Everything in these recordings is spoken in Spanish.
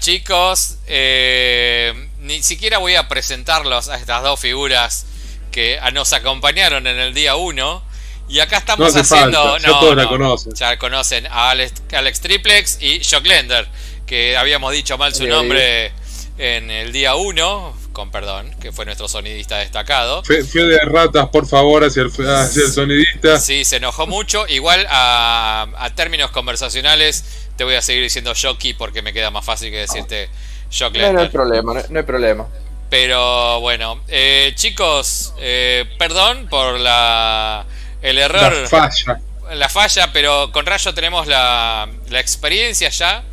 chicos. Eh, ni siquiera voy a presentarlos a estas dos figuras que nos acompañaron en el día 1. Y acá estamos haciendo. ya todos la conocen. Ya conocen a Alex, Triplex y Jock Lender, que habíamos dicho mal su nombre en el día 1, con perdón, que fue nuestro sonidista destacado. Fue, de ratas, por favor, hacia el, hacia el sonidista. Sí, se enojó mucho. Igual a, a términos conversacionales te voy a seguir diciendo Shocky porque me queda más fácil que decirte Shock no, no, hay problema, no, hay problema. Pero bueno, eh, chicos, eh, perdón por la el error. La falla. La falla, pero con Rayo tenemos la, la experiencia ya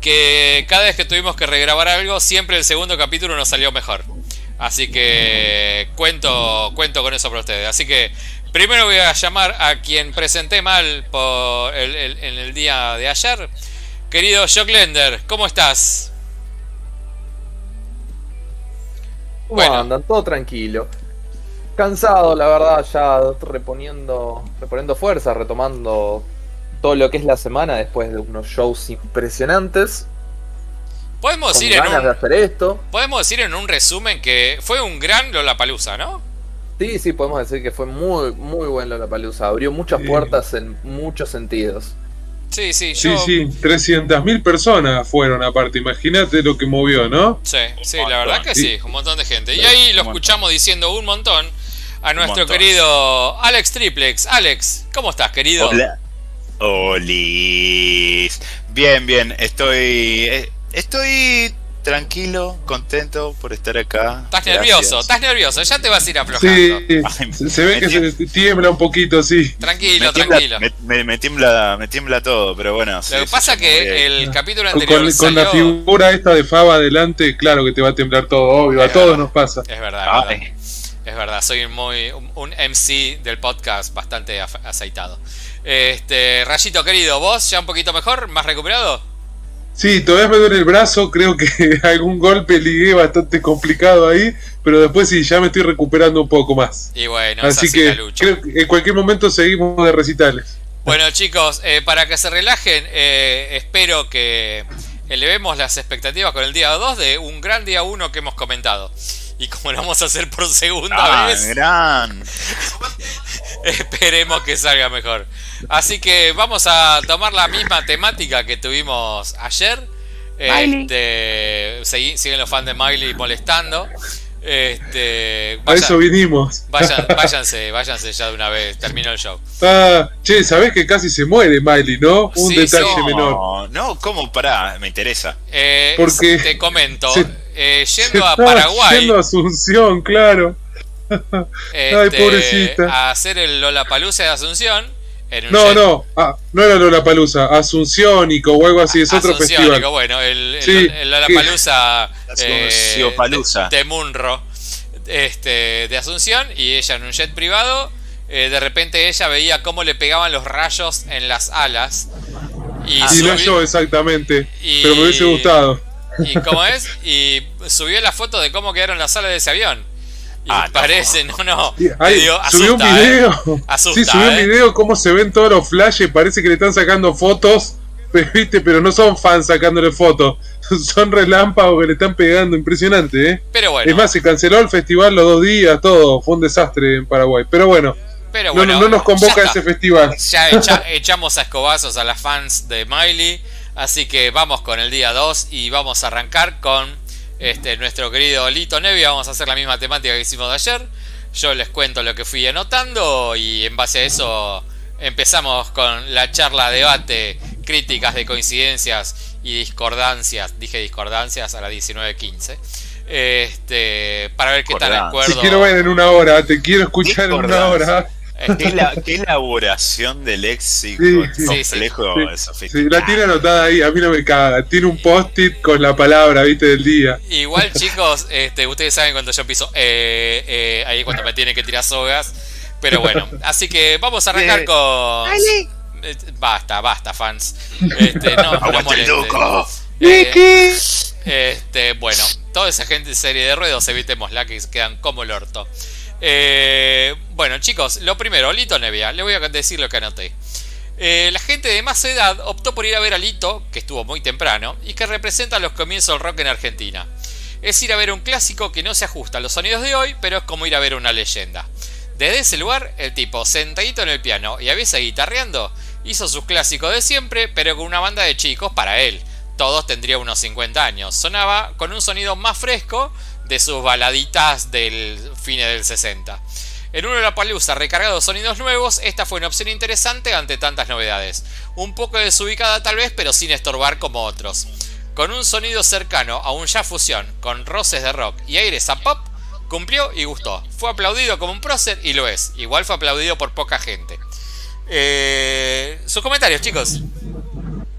que cada vez que tuvimos que regrabar algo, siempre el segundo capítulo nos salió mejor. Así que cuento, cuento con eso para ustedes. Así que Primero voy a llamar a quien presenté mal por el, en el día de ayer. Querido Jock Lender, ¿cómo estás? ¿Cómo bueno. andan? Todo tranquilo. Cansado, la verdad, ya reponiendo, reponiendo fuerza, retomando todo lo que es la semana después de unos shows impresionantes. Podemos decir, en un, de hacer esto. podemos decir en un resumen que fue un gran Lollapalooza, ¿no? Sí, sí, podemos decir que fue muy, muy bueno la palusa. Abrió muchas puertas en muchos sentidos. Sí, sí, yo... Sí, sí, 300.000 personas fueron aparte. Imagínate lo que movió, ¿no? Sí, sí, la verdad que sí, un montón de gente. Y ahí lo escuchamos diciendo un montón a nuestro querido Alex Triplex. Alex, ¿cómo estás, querido? Hola. Olis. Bien, bien, estoy. Eh, estoy tranquilo, contento por estar acá. Estás nervioso, estás nervioso, ya te vas a ir aflojando. Sí, se ve que se tiembla un poquito, sí. Tranquilo, tranquilo. Me, tiembla, me tiembla todo, pero bueno. Lo que pasa que el capítulo anterior. Con, con, la figura esta de Faba adelante, claro que te va a temblar todo, obvio, a todos nos pasa. Es verdad, es verdad. soy muy un MC del podcast bastante aceitado. Este, Rayito querido, ¿vos ya un poquito mejor? ¿Más recuperado? Sí, todavía me duele el brazo, creo que algún golpe ligué bastante complicado ahí, pero después sí, ya me estoy recuperando un poco más. Y bueno, así, que creo que en cualquier momento seguimos de recitales. Bueno chicos, eh, para que se relajen, eh, espero que elevemos las expectativas con el día 2 de un gran día 1 que hemos comentado. Y como lo vamos a hacer por segunda ah, vez, gran. esperemos que salga mejor. Así que vamos a tomar la misma temática que tuvimos ayer. Este, siguen los fans de Miley molestando. Este, a eso vinimos. váyanse, váyanse ya de una vez. Terminó el show. Ah, che, sabés que casi se muere Miley, ¿no? Un detalle menor. No, ¿cómo? Pará, me interesa. Eh, Porque te comento. Eh, yendo a Paraguay. Yendo a Asunción, claro. Ay, este, pobrecita. A hacer el Lollapalooza de Asunción no, no, ah, no era Lollapalooza, Asunciónico o algo así, es otro festival. bueno, el, sí, el, Lollapalooza eh, de, de, Munro este, de Asunción y ella en un jet privado. Eh, de repente ella veía cómo le pegaban los rayos en las alas. Y, ah, no yo exactamente, pero me hubiese gustado. ¿Y cómo es? Y subió la foto de cómo quedaron las alas de ese avión. Y ah, parece, no, no. subió un video. ¿eh? sí, subió un ¿eh? video cómo se ven todos los flashes. Parece que le están sacando fotos. ¿viste? Pero no son fans sacándole fotos. Son relámpagos que le están pegando. Impresionante, ¿eh? Pero bueno. Es más, se canceló el festival los dos días, todo. Fue un desastre en Paraguay. Pero bueno. Pero bueno no, nos convoca ese festival. Ya echamos a escobazos a las fans de Miley. Así que vamos con el día 2 y vamos a arrancar con este, nuestro querido Lito Nevi. Vamos a hacer la misma temática que hicimos de ayer. Yo les cuento lo que fui anotando y en base a eso empezamos con la charla, debate, críticas de coincidencias y discordancias. Dije discordancias a las 19.15. Este, para ver qué tal acuerdo. Te quiero ver en una hora, te quiero escuchar en una hora. ¿Qué, elaboración del léxico complejo sí, la tiene anotada ahí, a mí no me caga. Tiene un post-it con la palabra, viste, del día. Igual, chicos, este, ustedes saben cuando yo piso eh, eh, ahí cuando me tiene que tirar sogas. Pero bueno, así que vamos a arrancar con. Eh, basta, basta, fans. Este, no, no eh, este, bueno, toda esa gente de serie de ruedos, evitémosla que quedan como el orto. Eh, bueno, chicos, lo primero, Lito Nevia, le voy a decir lo que anoté. Eh, la gente de más edad optó por ir a ver a Lito, que estuvo muy temprano, y que representa los comienzos del rock en Argentina. Es ir a ver un clásico que no se ajusta a los sonidos de hoy, pero es como ir a ver una leyenda. Desde ese lugar, el tipo, sentadito en el piano y a veces guitarreando, hizo sus clásicos de siempre, pero con una banda de chicos para él. Todos tendrían unos 50 años. Sonaba con un sonido más fresco de sus baladitas del fin del 60. En uno de la palusa recargado sonidos nuevos, esta fue una opción interesante ante tantas novedades. Un poco desubicada tal vez, pero sin estorbar como otros. Con un sonido cercano a un jazz fusión, con roces de rock y aires a pop, cumplió y gustó. Fue aplaudido como un prócer y lo es. Igual fue aplaudido por poca gente. Eh, sus comentarios, chicos.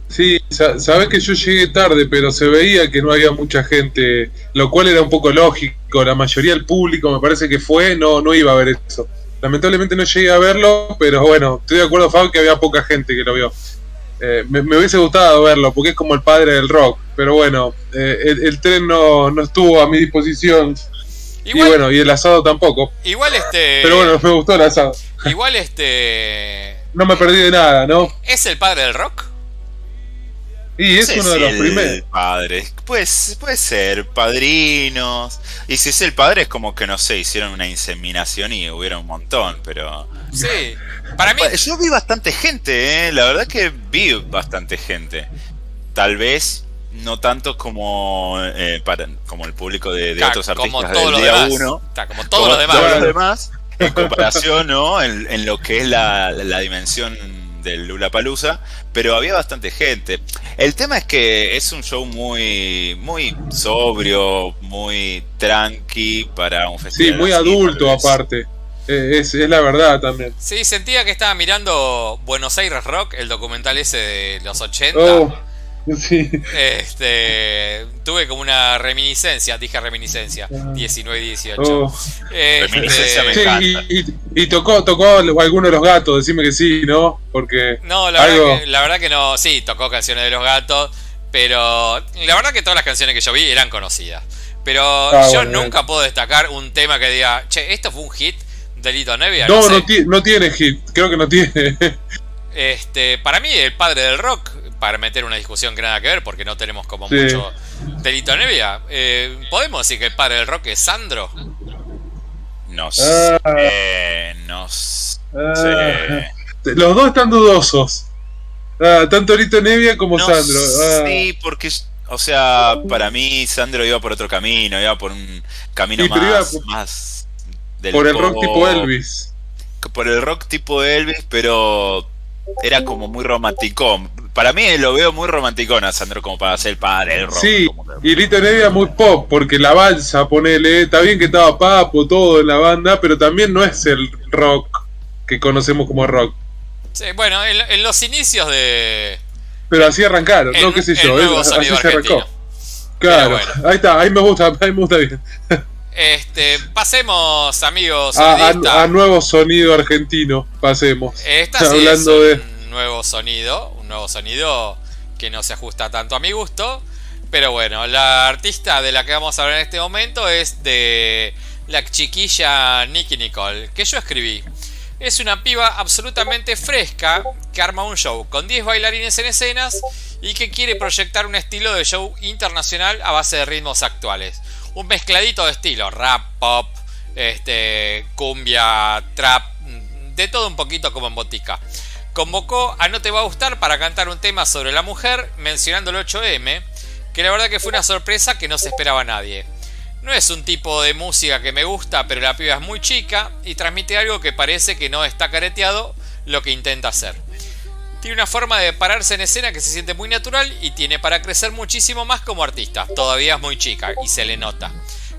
Sí, sabes que yo llegué tarde, pero se veía que no había mucha gente, lo cual era un poco lógico. La mayoría del público, me parece que fue, no, no iba a ver eso. Lamentablemente no llegué a verlo, pero bueno, estoy de acuerdo, Fab, que había poca gente que lo vio. Eh, me, hubiese gustado verlo, porque es como el padre del rock, pero bueno, eh, el, tren no, no estuvo a mi disposición. y bueno, y el asado tampoco. Igual este. Pero bueno, me gustó el asado. Igual este. No me perdí de nada, ¿no? ¿Es el padre del rock? Y es uno de los primeros. Padres. Pues, puede ser, padrinos. Y si es el padre, es como que no sé, hicieron una inseminación y hubiera un montón, pero. Sí, para mí. Yo vi bastante gente, ¿eh? La verdad que vi bastante gente. Tal vez no tanto como eh, para, como el público de, otros artistas del día uno. como todos los demás. en comparación, ¿no? En, lo que es la, la dimensión del Lula Palusa, pero había bastante gente. El tema es que es un show muy, muy sobrio, muy tranqui para un festival. Sí, muy adulto aparte. Eh, es, es, la verdad también. Sí, sentía que estaba mirando Buenos Aires Rock, el documental ese de los 80. Este, tuve como una reminiscencia, dije reminiscencia, 19 y 18. y, tocó, tocó alguno de los gatos, decime que sí, ¿no? Porque. No, la, verdad que, la verdad que no, sí, tocó canciones de los gatos, pero la verdad que todas las canciones que yo vi eran conocidas. Pero ah, yo nunca puedo destacar un tema que diga, che, esto fue un hit de Lito Nevia. No, no, no, tiene hit, creo que no tiene. Este, para mí, el padre del rock para meter una discusión que nada que ver, porque no tenemos como mucho delito Nevia. Eh, ¿Podemos decir que el padre del rock es Sandro? No sé. Ah. no sé. Ah. Los dos están dudosos. Ah, tanto Lito Nevia como Sandro. Sí, porque, o sea, para mí Sandro iba por otro camino, iba por un camino más, por, más por el rock tipo Elvis. Por el rock tipo Elvis, pero era como muy romántico. Para mí lo veo muy romántico a Sandro como para ser el padre rock. Sí, y Lito Nevia muy pop, porque la balsa, ponele, está bien que estaba Papo, todo en la banda, pero también no es el rock que conocemos como rock. Sí, bueno, en, los inicios de... Pero así arrancaron, no qué sé yo, así se arrancó. Claro, ahí está, ahí me gusta, ahí me gusta bien. Este, pasemos, amigos. A, nuevo sonido argentino, pasemos. Esta hablando de un nuevo sonido, un nuevo sonido que no se ajusta tanto a mi gusto. Pero bueno, la artista de la que vamos a hablar en este momento es de la chiquilla Nicky Nicole, que yo escribí. Es una piba absolutamente fresca que arma un show con 10 bailarines en escenas y que quiere proyectar un estilo de show internacional a base de ritmos actuales un mezcladito de estilo, rap, pop, este, cumbia, trap, de todo un poquito como en botica. Convocó a No Te Va a Gustar para cantar un tema sobre la mujer, mencionando el 8M, que la verdad que fue una sorpresa que no se esperaba nadie. No es un tipo de música que me gusta, pero la piba es muy chica y transmite algo que parece que no está careteado lo que intenta hacer. Tiene una forma de pararse en escena que se siente muy natural y tiene para crecer muchísimo más como artista. Todavía es muy chica y se le nota.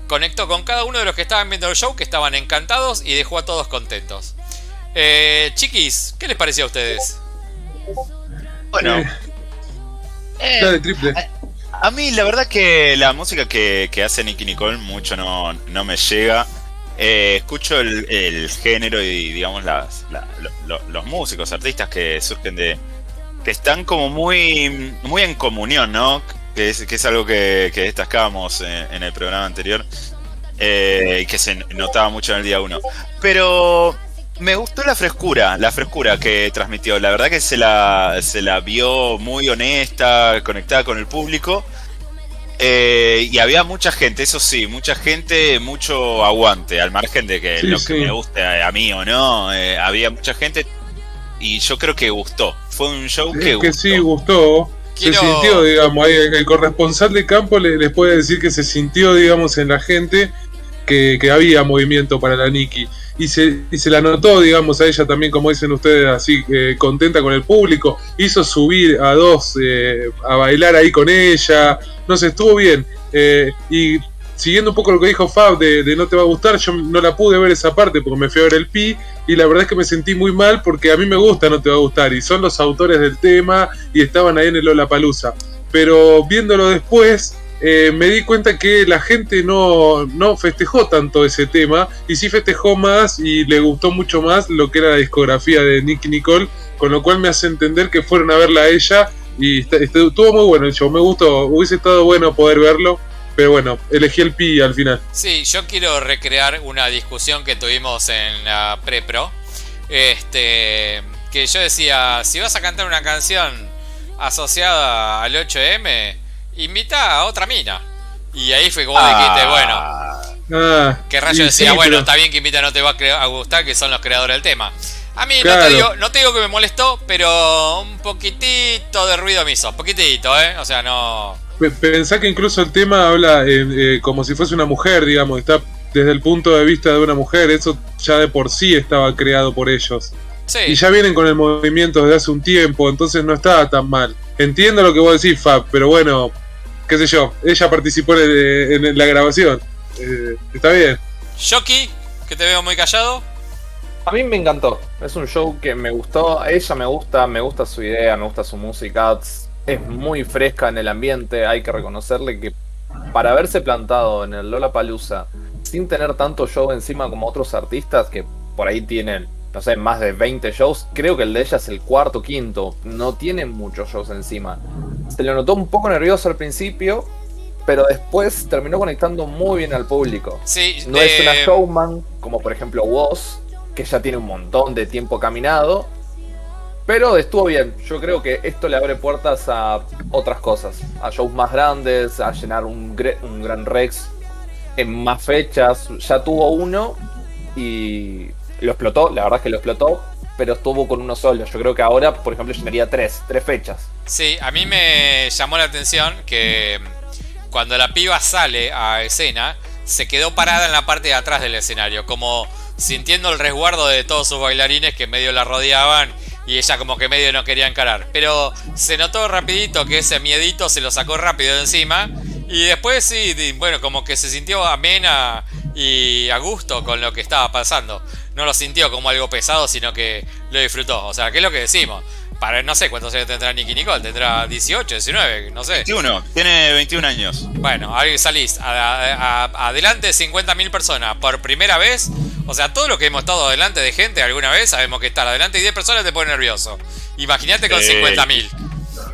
Conectó con cada uno de los que estaban viendo el show, que estaban encantados y dejó a todos contentos. Eh, chiquis, ¿qué les pareció a ustedes? Bueno, eh, triple. A, mí la verdad que la música que, hace Nicky Nicole mucho no, no me llega. Eh, escucho el, género y digamos las, los músicos, artistas que surgen de... que están como muy, muy en comunión, ¿no? Que es, que es algo que, que destacábamos en, el programa anterior eh, y que se notaba mucho en el día uno. Pero me gustó la frescura, la frescura que transmitió. La verdad que se la, se la vio muy honesta, conectada con el público. Eh, y había mucha gente, eso sí, mucha gente, mucho aguante, al margen de que lo que me guste a mí o no, eh, había mucha gente y yo creo que gustó. Fue un show que, que sí, gustó. Se sintió, digamos, el corresponsal de campo les puede decir que se sintió, digamos, en la gente que, había movimiento para la Nikki y se, y se la notó, digamos, a ella también, como dicen ustedes, así eh, contenta con el público. Hizo subir a dos eh, a bailar ahí con ella. No sé, estuvo bien. Eh, y siguiendo un poco lo que dijo Fab de, No Te Va a Gustar, yo no la pude ver esa parte porque me fui a ver el Pi. Y la verdad es que me sentí muy mal porque a mí me gusta No Te Va a Gustar. Y son los autores del tema y estaban ahí en el Lola Palusa. Pero viéndolo después, eh, me di cuenta que la gente no, no, festejó tanto ese tema y sí festejó más y le gustó mucho más lo que era la discografía de Nicky Nicole, con lo cual me hace entender que fueron a verla a ella y estuvo muy bueno el me gustó, hubiese estado bueno poder verlo, pero bueno, elegí el Pi al final. Sí, yo quiero recrear una discusión que tuvimos en la pre-pro, este, que yo decía, si vas a cantar una canción asociada al 8M, invita a otra mina. Y ahí fue como dijiste, ah. bueno. Ah, que Rayo decía, bueno, está bien que invita no te va a gustar, que son los creadores del tema. A mí no, te digo, no te digo que me molestó, pero un poquitito de ruido me hizo. Poquitito, ¿eh? O sea, no. Pensá que incluso el tema habla eh, como si fuese una mujer, digamos. Está desde el punto de vista de una mujer. Eso ya de por sí estaba creado por ellos. Sí. Y ya vienen con el movimiento desde hace un tiempo, entonces no estaba tan mal. Entiendo lo que vos decís, Fab, pero bueno, qué sé yo, ella participó en, la grabación. Eh, está bien. Shoki, que te veo muy callado. A mí me encantó. Es un show que me gustó. A ella me gusta, me gusta su idea, me gusta su música. Es muy fresca en el ambiente. Hay que reconocerle que para haberse plantado en el Lola Palusa sin tener tanto show encima como otros artistas que por ahí tienen, no sé, más de 20 shows, creo que el de ella es el cuarto, quinto. No tiene muchos shows encima. Se le notó un poco nervioso al principio, pero después terminó conectando muy bien al público. Sí, no es una showman como por ejemplo Woz, que ya tiene un montón de tiempo caminado, pero estuvo bien. Yo creo que esto le abre puertas a otras cosas, a shows más grandes, a llenar un, un gran Rex en más fechas. Ya tuvo uno y lo explotó, la verdad es que lo explotó, pero estuvo con uno solo. Yo creo que ahora, por ejemplo, llenaría tres, tres fechas. Sí, a mí me llamó la atención que cuando la piba sale a escena, se quedó parada en la parte de atrás del escenario, como sintiendo el resguardo de todos sus bailarines que medio la rodeaban y ella como que medio no quería encarar. Pero se notó rapidito que ese miedito se lo sacó rápido de encima y después sí, bueno, como que se sintió amena y a gusto con lo que estaba pasando no lo sintió como algo pesado, sino que lo disfrutó. O sea, ¿qué es lo que decimos? Para, no sé cuántos años tendrá Nicky Nicole, tendrá 18, 19, no sé. 21, tiene 21 años. Bueno, ahí salís adelante 50.000 personas por primera vez. O sea, todo lo que hemos estado adelante de gente alguna vez, sabemos que estar adelante y 10 personas te pone nervioso. Imagínate con 50.000. Eh,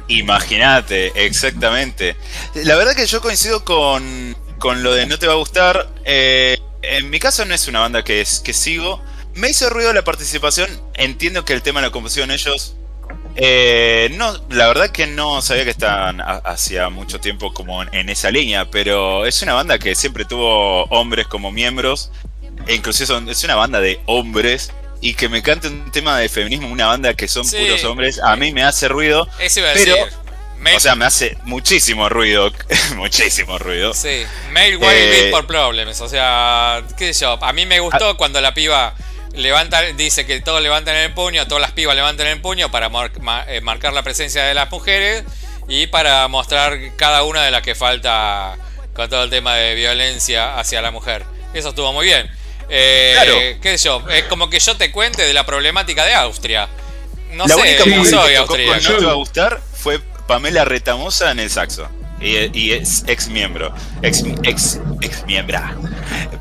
imagínate, exactamente. La verdad que yo coincido con, con lo de no te va a gustar. Eh, en mi caso no es una banda que, es, que sigo. Me hizo ruido la participación. Entiendo que el tema de la composición ellos. Eh, no, la verdad que no sabía que estaban hacía mucho tiempo como en, esa línea, pero es una banda que siempre tuvo hombres como miembros, e inclusive es una banda de hombres, y que me cante un tema de feminismo, una banda que son puros hombres, a mí me hace ruido. pero, O sea, me hace muchísimo ruido, muchísimo ruido. Sí, male white eh, por problems, o sea, qué sé yo, a mí me gustó cuando la piba levanta, dice que todos levantan el puño, todas las pibas levantan el puño para eh, marcar la presencia de las mujeres y para mostrar cada una de las que falta con todo el tema de violencia hacia la mujer. Eso estuvo muy bien. Eh, claro. ¿Qué sé yo? Es como que yo te cuente de la problemática de Austria. No la sé, única no soy austríaco. no te va a gustar fue Pamela Retamosa en el saxo. Y, es ex miembro, ex, ex, ex miembra.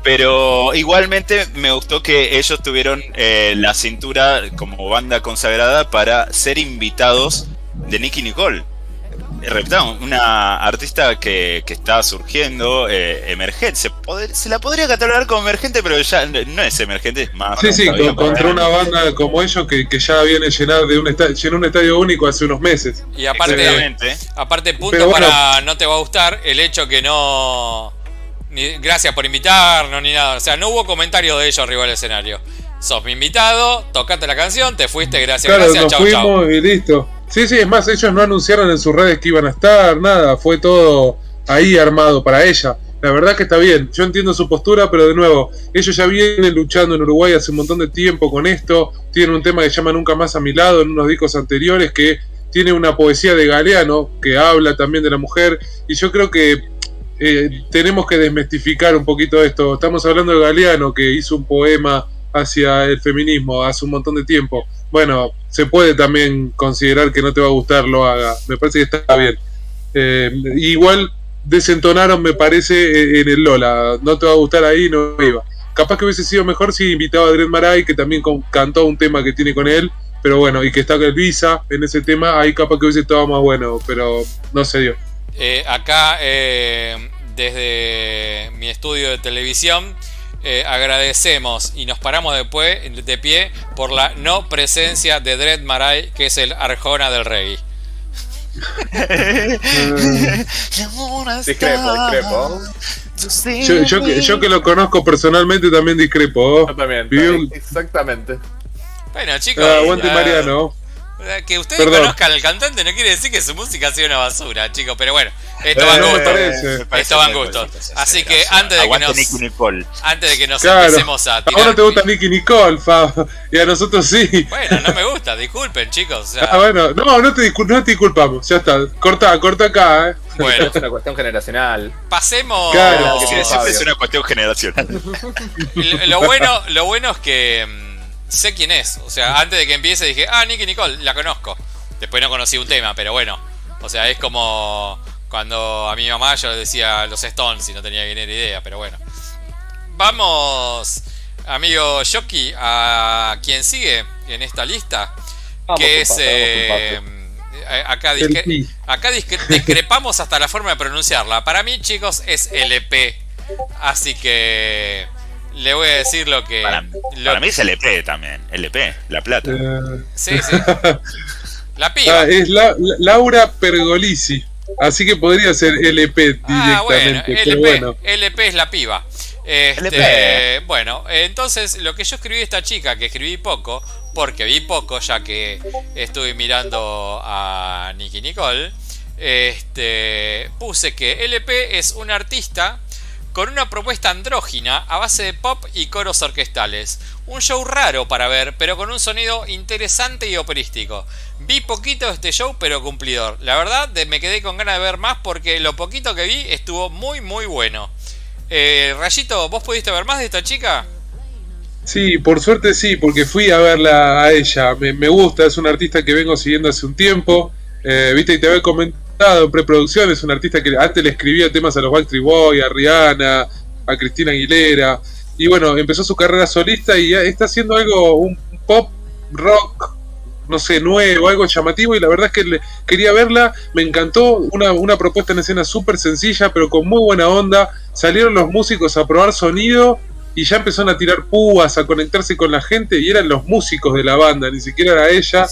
Pero igualmente me gustó que ellos tuvieron eh, la cintura como banda consagrada para ser invitados de Nicky Nicole. repitamos, una artista que, que está surgiendo, eh, emergente. Se, se, la podría catalogar como emergente, pero ya no es emergente, es más. Sí, sí, contra una banda como ellos que, que ya viene llenar de un estadio, llenó un estadio único hace unos meses. Y aparte, aparte punto para no te va a gustar el hecho que no. Ni, gracias por invitarnos ni nada. O sea, no hubo comentario de ellos arriba del escenario. Sos mi invitado, tocaste la canción, te fuiste, gracias, claro, gracias, nos fuimos y listo. Sí, sí, es más, ellos no anunciaron en sus redes que iban a estar, nada, fue todo ahí armado para ella. La verdad que está bien, yo entiendo su postura, pero de nuevo, ellos ya vienen luchando en Uruguay hace un montón de tiempo con esto, tienen un tema que se llama Nunca más a mi lado en unos discos anteriores que tiene una poesía de Galeano que habla también de la mujer y yo creo que eh, tenemos que desmistificar un poquito esto. Estamos hablando de Galeano que hizo un poema hacia el feminismo hace un montón de tiempo. Bueno, se puede también considerar que no te va a gustar, lo haga. Me parece que está bien. Eh, igual desentonaron, me parece, en el Lola. No te va a gustar ahí, no iba. Capaz que hubiese sido mejor si invitaba a Adrián Maray, que también cantó un tema que tiene con él, pero bueno, y que está Visa en ese tema, ahí capaz que hubiese estado más bueno, pero no se dio. Eh, acá, eh, desde mi estudio de televisión, eh, agradecemos y nos paramos de, de, pie por la no presencia de Dread Marai, que es el Arjona del Rey. discrepo, discrepo. Yo, que, yo, que, lo conozco personalmente también discrepo. Yo también. Exactamente. Bueno, chicos. Ah, aguante Mariano. Que ustedes conozcan al cantante no quiere decir que su música sea una basura, chicos, pero bueno, esto va en gusto. Esto va en gusto. Así que antes de que nos antes de que nos empecemos a tirar. Ahora te gusta Nicky Nicole, Fa, y a nosotros sí. Bueno, no me gusta, disculpen, chicos. ah, bueno, no, no te, no te disculpamos, ya está. Corta, corta acá, eh. Bueno, es una cuestión generacional. Pasemos. Claro, siempre es una cuestión generacional. lo bueno, lo bueno es que mm, sé quién es. O sea, antes de que empiece dije, ah, Nicky Nicole, la conozco. Después no conocí un tema, pero bueno. O sea, es como cuando a mi mamá yo le decía los Stones y no tenía ni idea, pero bueno. Vamos, amigo Shoki, a quien sigue en esta lista. que es. Eh, acá, acá discrepamos hasta la forma de pronunciarla. Para mí, chicos, es LP. Así que le voy a decir lo que. Para, mí es LP también. LP, La Plata. Eh, sí, sí. La piba. Ah, es Laura Pergolisi. Así que podría ser LP ah, directamente. bueno, LP, es la piba. Este, bueno, entonces lo que yo escribí esta chica, que escribí poco, porque vi poco ya que estuve mirando a Nicky Nicole, este, puse que LP es un artista con una propuesta andrógina a base de pop y coros orquestales. Un show raro para ver, pero con un sonido interesante y operístico. Vi poquito de este show, pero cumplidor. La verdad, me quedé con ganas de ver más porque lo poquito que vi estuvo muy, muy bueno. Eh, Rayito, ¿vos pudiste ver más de esta chica? Sí, por suerte sí, porque fui a verla a ella. Me, gusta, es una artista que vengo siguiendo hace un tiempo. Eh, Viste, y te había comentado en preproducción, es un artista que antes le escribía temas a los Backstreet Boys, a Rihanna, a Cristina Aguilera, y bueno, empezó su carrera solista y está haciendo algo, un pop rock, no sé, nuevo, algo llamativo, y la verdad es que quería verla, me encantó, una, una propuesta en escena súper sencilla, pero con muy buena onda, salieron los músicos a probar sonido, y ya empezaron a tirar púas, a conectarse con la gente, y eran los músicos de la banda, ni siquiera era ella.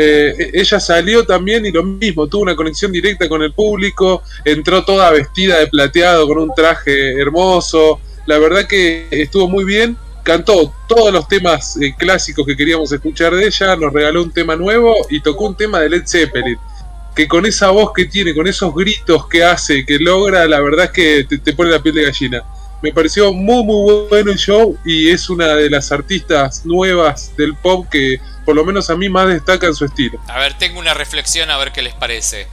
Eh, e-, ella salió también y lo mismo, tuvo una conexión directa con el público, entró toda vestida de plateado con un traje hermoso, la verdad que estuvo muy bien, cantó todos los temas eh, clásicos que queríamos escuchar de ella, nos regaló un tema nuevo y tocó un tema de Led Zeppelin, que con esa voz que tiene, con esos gritos que hace, que logra, la verdad es que te, te pone la piel de gallina. Me pareció muy muy bueno el show y es una de las artistas nuevas del pop que por lo menos a mí más destaca en su estilo. A ver, tengo una reflexión a ver qué les parece.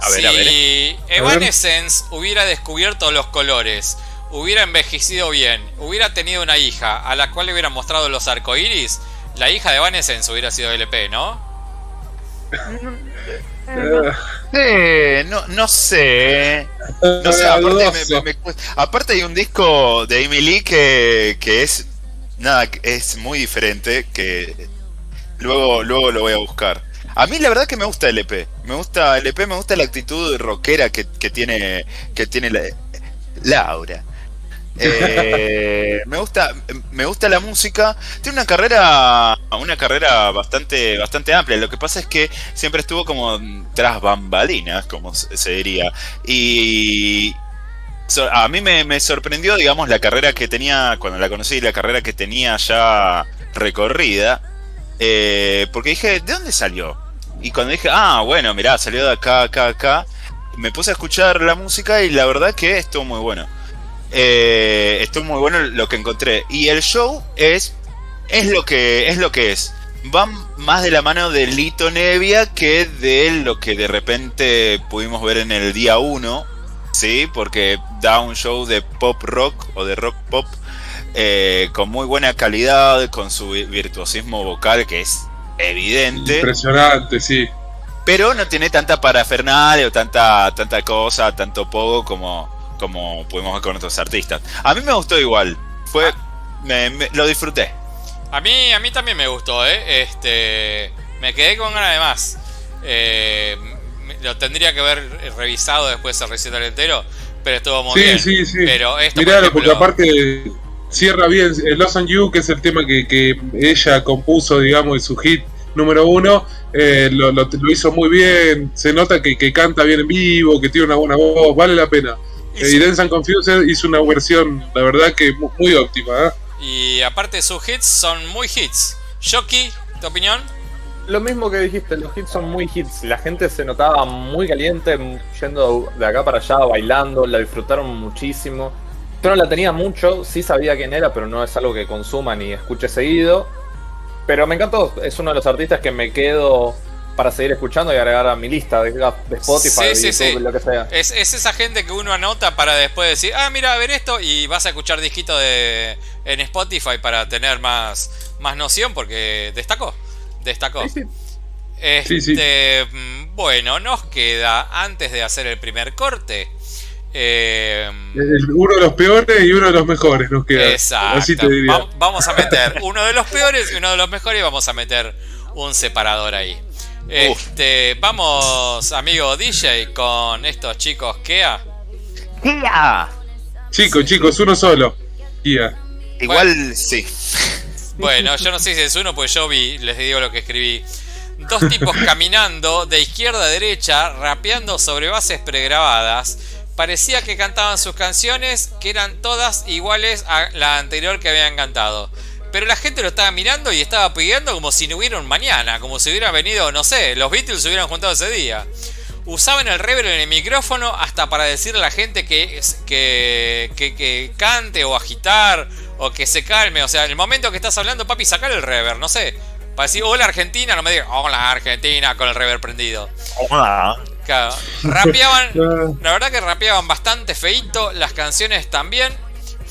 A ver, si a ver. Evanescence hubiera descubierto los colores, hubiera envejecido bien, hubiera tenido una hija a la cual le hubiera mostrado los arcoíris, la hija de Evanescence hubiera sido LP, ¿no? Sí, no, no sé. No sé, aparte, aparte hay un disco de Emily que, que es nada, es muy diferente que Luego, luego lo voy a buscar. A mí la verdad que me gusta el EP. Me gusta el EP, me gusta la actitud rockera que, que tiene que tiene la, Laura. Eh, me gusta me gusta la música. Tiene una carrera una carrera bastante bastante amplia. Lo que pasa es que siempre estuvo como tras bambalinas, como se diría. Y a mí me, sorprendió, digamos, la carrera que tenía cuando la conocí, la carrera que tenía ya recorrida eh, porque dije, ¿de dónde salió? Y cuando dije, ah, bueno, mirá, salió de acá, acá, acá, me puse a escuchar la música y la verdad que estuvo muy bueno. Eh, estuvo muy bueno lo que encontré. Y el show es, es, lo, que, es lo que es. Va más de la mano de Lito Nevia que de lo que de repente pudimos ver en el día 1. ¿Sí? Porque da un show de pop rock o de rock pop eh, con muy buena calidad, con su virtuosismo vocal que es evidente. Impresionante, sí. Pero no tiene tanta parafernalia o tanta, tanta cosa, tanto poco como, como pudimos ver con otros artistas. A mí me gustó igual. Fue. Me, lo disfruté. A mí, a mí también me gustó, ¿eh? Este. Me quedé con ganas de más. Eh, lo tendría que haber revisado después el recital entero, pero estuvo muy bien. Sí, sí, sí. Pero esto, porque aparte cierra bien Los on You, que es el tema que, ella compuso, digamos, y su hit número uno, eh, lo, hizo muy bien, se nota que, canta bien en vivo, que tiene una buena voz, vale la pena. Y Dance and Confuser hizo una versión, la verdad que muy, óptima. ¿eh? Y aparte sus hits son muy hits. Shoki, ¿tu opinión? Lo mismo que dijiste, los hits son muy hits. La gente se notaba muy caliente yendo de acá para allá, bailando, la disfrutaron muchísimo. Yo no la tenía mucho, sí sabía quién era, pero no es algo que consuma ni escuche seguido. Pero me encantó, es uno de los artistas que me quedo para seguir escuchando y agregar a mi lista de, Spotify, sí, YouTube, lo que sea. Es, esa gente que uno anota para después decir, ah, mira, a ver esto, y vas a escuchar disquito de, en Spotify para tener más, más noción, porque destacó, destacó. Este, mm, bueno, nos queda, antes de hacer el primer corte, eh, uno de los peores y uno de los mejores nos queda. Exacto. vamos a meter uno de los peores y uno de los mejores y vamos a meter un separador ahí. Este, vamos, amigo DJ, con estos chicos Kea. Kia. Chicos, chicos, uno solo. Kia. Igual sí. Bueno, yo no sé si es uno, pues yo vi, les digo lo que escribí. Dos tipos caminando de izquierda a derecha, rapeando sobre bases pregrabadas parecía que cantaban sus canciones que eran todas iguales a la anterior que habían cantado. Pero la gente lo estaba mirando y estaba pidiendo como si no hubiera un mañana, como si hubiera venido, no sé, los Beatles se hubieran juntado ese día. Usaban el reverb en el micrófono hasta para decirle a la gente que, que, que, cante o agitar o que se calme. O sea, en el momento que estás hablando, papi, sacar el reverb, no sé. Para decir hola Argentina, no me digas hola Argentina con el reverb prendido. Hola. Claro, rapeaban, la verdad que rapeaban bastante feito, las canciones también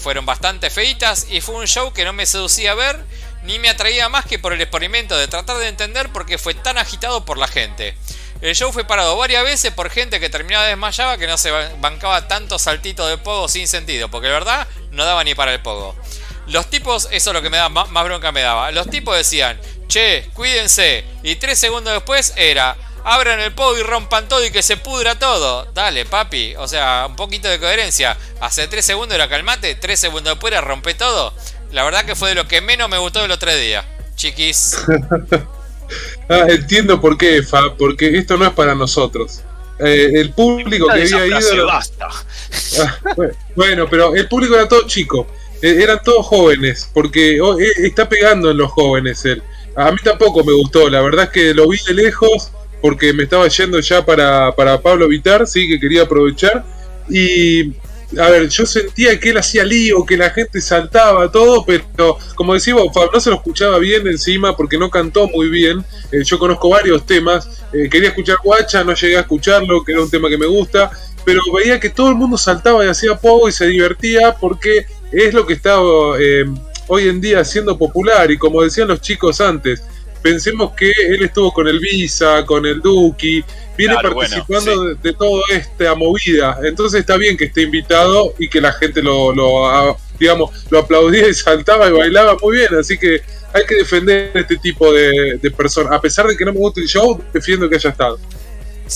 fueron bastante feitas y fue un show que no me seducía ver ni me atraía más que por el experimento de tratar de entender por qué fue tan agitado por la gente. El show fue parado varias veces por gente que terminaba desmayaba que no se bancaba tanto saltito de pogo sin sentido, porque la verdad no daba ni para el pogo. Los tipos, eso es lo que me da más bronca me daba. Los tipos decían, che, cuídense. Y tres segundos después era, abran el pogo y rompan todo y que se pudra todo. Dale, papi. O sea, un poquito de coherencia. Hace 3 segundos era calmate, 3 segundos después era rompe todo. La verdad que fue de lo que menos me gustó del otro día. Chiquis. ah, entiendo por qué, Fa, porque esto no es para nosotros. Eh, el público que había ido. Basta. Ah, bueno, pero el público era todo chico. Eh, eran todos jóvenes, porque oh, eh, está pegando en los jóvenes él. A mí tampoco me gustó, la verdad es que lo vi de lejos porque me estaba yendo ya para, para Pablo Vitar, sí, que quería aprovechar. Y, a ver, yo sentía que él hacía lío, que la gente saltaba, todo, pero como decimos, no se lo escuchaba bien encima porque no cantó muy bien. Eh, yo conozco varios temas, eh, quería escuchar Guacha, no llegué a escucharlo, que era un tema que me gusta, pero veía que todo el mundo saltaba y hacía poco y se divertía porque es lo que está eh, hoy en día siendo popular y como decían los chicos antes, pensemos que él estuvo con el Visa, con el Duki, viene participando de, toda esta movida. Entonces está bien que esté invitado y que la gente lo, digamos, lo aplaudía y saltaba y bailaba muy bien, así que hay que defender este tipo de, personas. A pesar de que no me guste el show, defiendo que haya estado.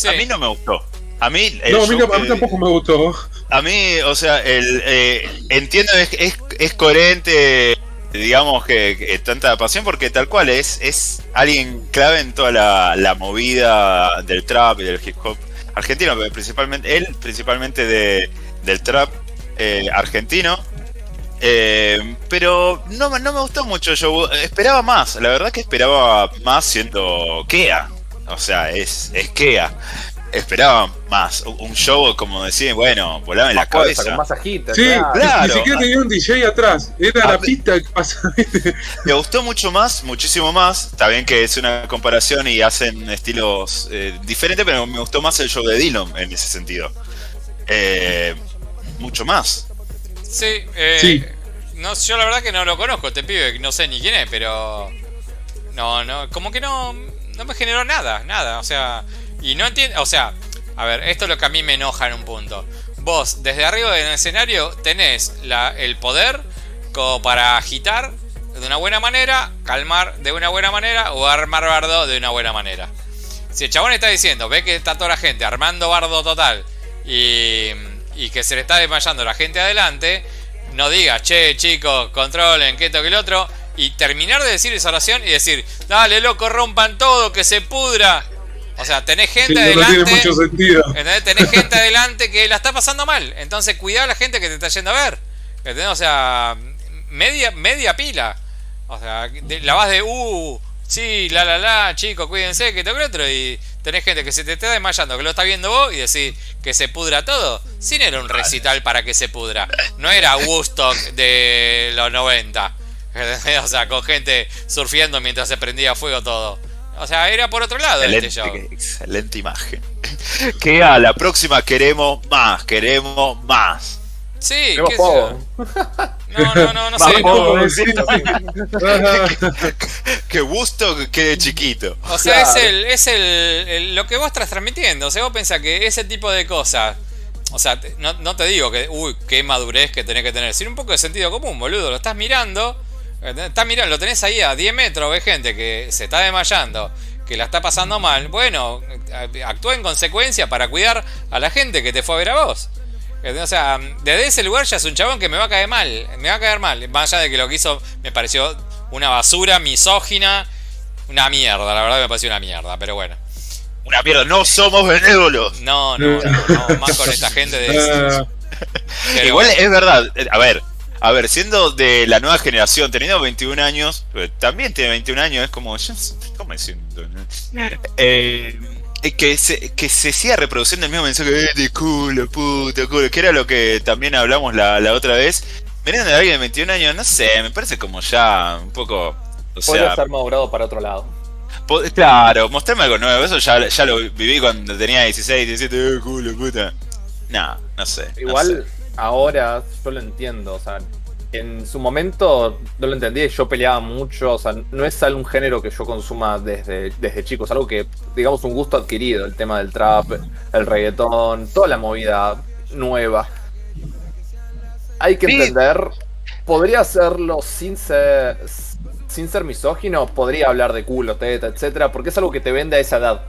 A mí no me gustó. A mí, no, a mí, tampoco me gustó. A mí, o sea, el, eh, entiendo, es, es, es coherente digamos que, tanta pasión porque tal cual es, es alguien clave en toda la, movida del trap y del hip hop argentino, principalmente él, principalmente de, del trap eh, argentino. Eh, pero no, no me gustó mucho, yo esperaba más, la verdad que esperaba más siendo Kea. O sea, es, es Kea esperaba más. Un show, como decía, bueno, volaba en la cabeza. Con más agitas, sí, claro. Ni siquiera tenía un DJ atrás. Era la pista que pasa. Me gustó mucho más, muchísimo más. Está bien que es una comparación y hacen estilos eh, diferentes, pero me gustó más el show de Dylan en ese sentido. Eh, mucho más. Sí, eh, sí. No, yo la verdad que no lo conozco, te pibe, no sé ni quién es, pero. No, no, como que no, no me generó nada, nada. O sea, y no entiendo, o sea, a ver, esto es lo que a mí me enoja en un punto. Vos, desde arriba del escenario, tenés la, el poder como para agitar de una buena manera, calmar de una buena manera o armar bardo de una buena manera. Si el chabón está diciendo, ve que está toda la gente armando bardo total y, y que se le está desmayando la gente adelante, no diga, che chicos, controlen, que esto, que el otro, y terminar de decir esa oración y decir, dale loco, rompan todo, que se pudra. O sea, tenés gente adelante. No tiene mucho sentido. Tenés gente adelante que la está pasando mal. Entonces, cuidado a la gente que te está yendo a ver. ¿Entendés? O sea, media, media pila. O sea, la vas de, uh, sí, la la la, chicos, cuídense, que toque otro. Y tenés gente que se te está desmayando, que lo está viendo vos y decís que se pudra todo. Sin era un recital para que se pudra. No era Woodstock de los 90. O sea, con gente surfiendo mientras se prendía fuego todo. O sea, era por otro lado excelente, este show. Excelente imagen. Que a la próxima queremos más, queremos más. Sí, qué sé No, no, no, no sé. que gusto que quede chiquito. O sea, es, el, es el, lo que vos estás transmitiendo. O sea, vos pensás que ese tipo de cosas. O sea, no, no te digo que, uy, qué madurez que tenés que tener. Sino un poco de sentido común, boludo. Lo estás mirando Está mirando, lo tenés ahí a 10 metros, ve gente que se está desmayando, que la está pasando mal. Bueno, actúa en consecuencia para cuidar a la gente que te fue a ver a vos. O sea, desde ese lugar ya es un chabón que me va a caer mal. Me va a caer mal. Más allá de que lo que hizo me pareció una basura, misógina. Una mierda, la verdad me pareció una mierda, pero bueno. Una mierda, no somos benévolos. No, no, no, más con esta gente de... Igual es verdad, a ver, a ver, siendo de la nueva generación, teniendo 21 años, eh, también tiene 21 años, es como, ¿cómo me siento? Eh, que, se, que se siga reproduciendo el mismo mensaje eh, de culo, puto, culo, que era lo que también hablamos la, otra vez. Veniendo de alguien de 21 años, no sé, me parece como ya un poco. O Podría estar madurado para otro lado. Claro, mostrarme algo nuevo, eso ya, ya lo viví cuando tenía 16, 17, eh, culo, puta. No, no sé. Igual ahora yo lo entiendo, o sea, en su momento no lo entendí, yo peleaba mucho, o sea, no es algún género que yo consuma desde, desde chico, es algo que, digamos, un gusto adquirido, el tema del trap, el reggaetón, toda la movida nueva. Hay que entender, podría hacerlo sin ser, sin ser misógino, podría hablar de culo, teta, etcétera, porque es algo que te vende a esa edad.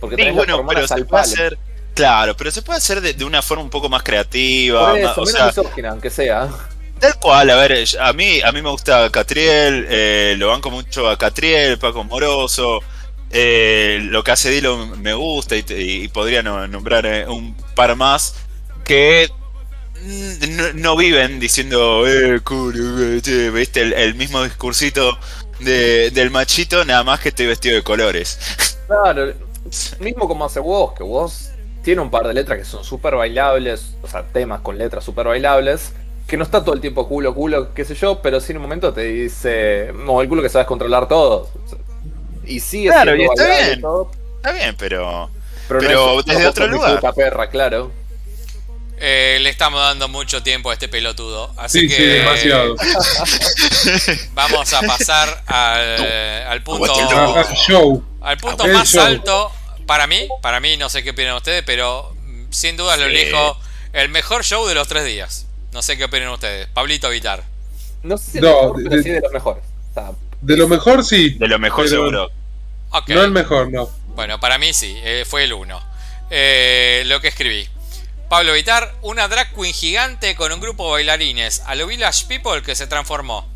Porque sí, bueno, pero se puede hacer Claro, pero se puede hacer de, una forma un poco más creativa. o sea, misógina, aunque sea. Tal cual, a ver, a mí, a mí me gusta Catriel, eh, lo banco mucho a Catriel, Paco Moroso. Eh, lo que hace Dilo me gusta y, podría nombrar eh, un par más que no, viven diciendo, eh, culo, viste, el, mismo discursito del machito, nada más que estoy vestido de colores. Claro, mismo como hace vos, que vos tiene un par de letras que son súper bailables, o sea, temas con letras súper bailables, que no está todo el tiempo culo, culo, qué sé yo, pero sí en un momento te dice, no, el culo que sabes controlar todo. Y sí, claro, y está bien. Está bien, pero. Pero, desde otro lugar. perra, claro. Eh, le estamos dando mucho tiempo a este pelotudo. Así que. Sí, demasiado. vamos a pasar al, al punto. Al punto más alto para mí, para mí, no sé qué opinan ustedes, pero mm, sin duda lo elijo el mejor show de los tres días. No sé qué opinan ustedes. Pablito Vitar. No sé si no, de, pero sí de los mejores. de lo mejor sí. De lo mejor seguro. No el mejor, no. Bueno, para mí sí, eh, fue el uno. Eh, lo que escribí. Pablo Vitar, una drag queen gigante con un grupo de bailarines, a lo Village People que se transformó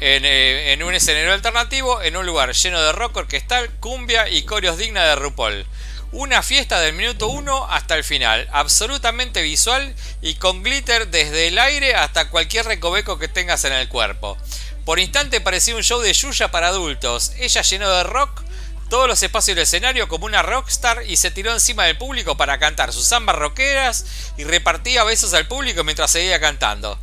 en, eh, en, un escenario alternativo en un lugar lleno de rock orquestal, cumbia y coreos digna de RuPaul. Una fiesta del minuto 1 hasta el final, absolutamente visual y con glitter desde el aire hasta cualquier recoveco que tengas en el cuerpo. Por instante parecía un show de Yuya para adultos, ella llenó de rock todos los espacios del escenario como una rockstar y se tiró encima del público para cantar sus zambas rockeras y repartía besos al público mientras seguía cantando.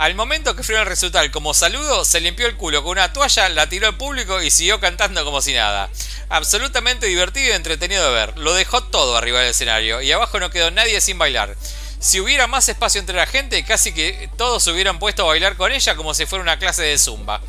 Al momento que fue el resultado como saludo, se limpió el culo con una toalla, la tiró al público y siguió cantando como si nada. Absolutamente divertido y entretenido de ver. Lo dejó todo arriba del escenario y abajo no quedó nadie sin bailar. Si hubiera más espacio entre la gente, casi que todos se hubieran puesto a bailar con ella como si fuera una clase de zumba.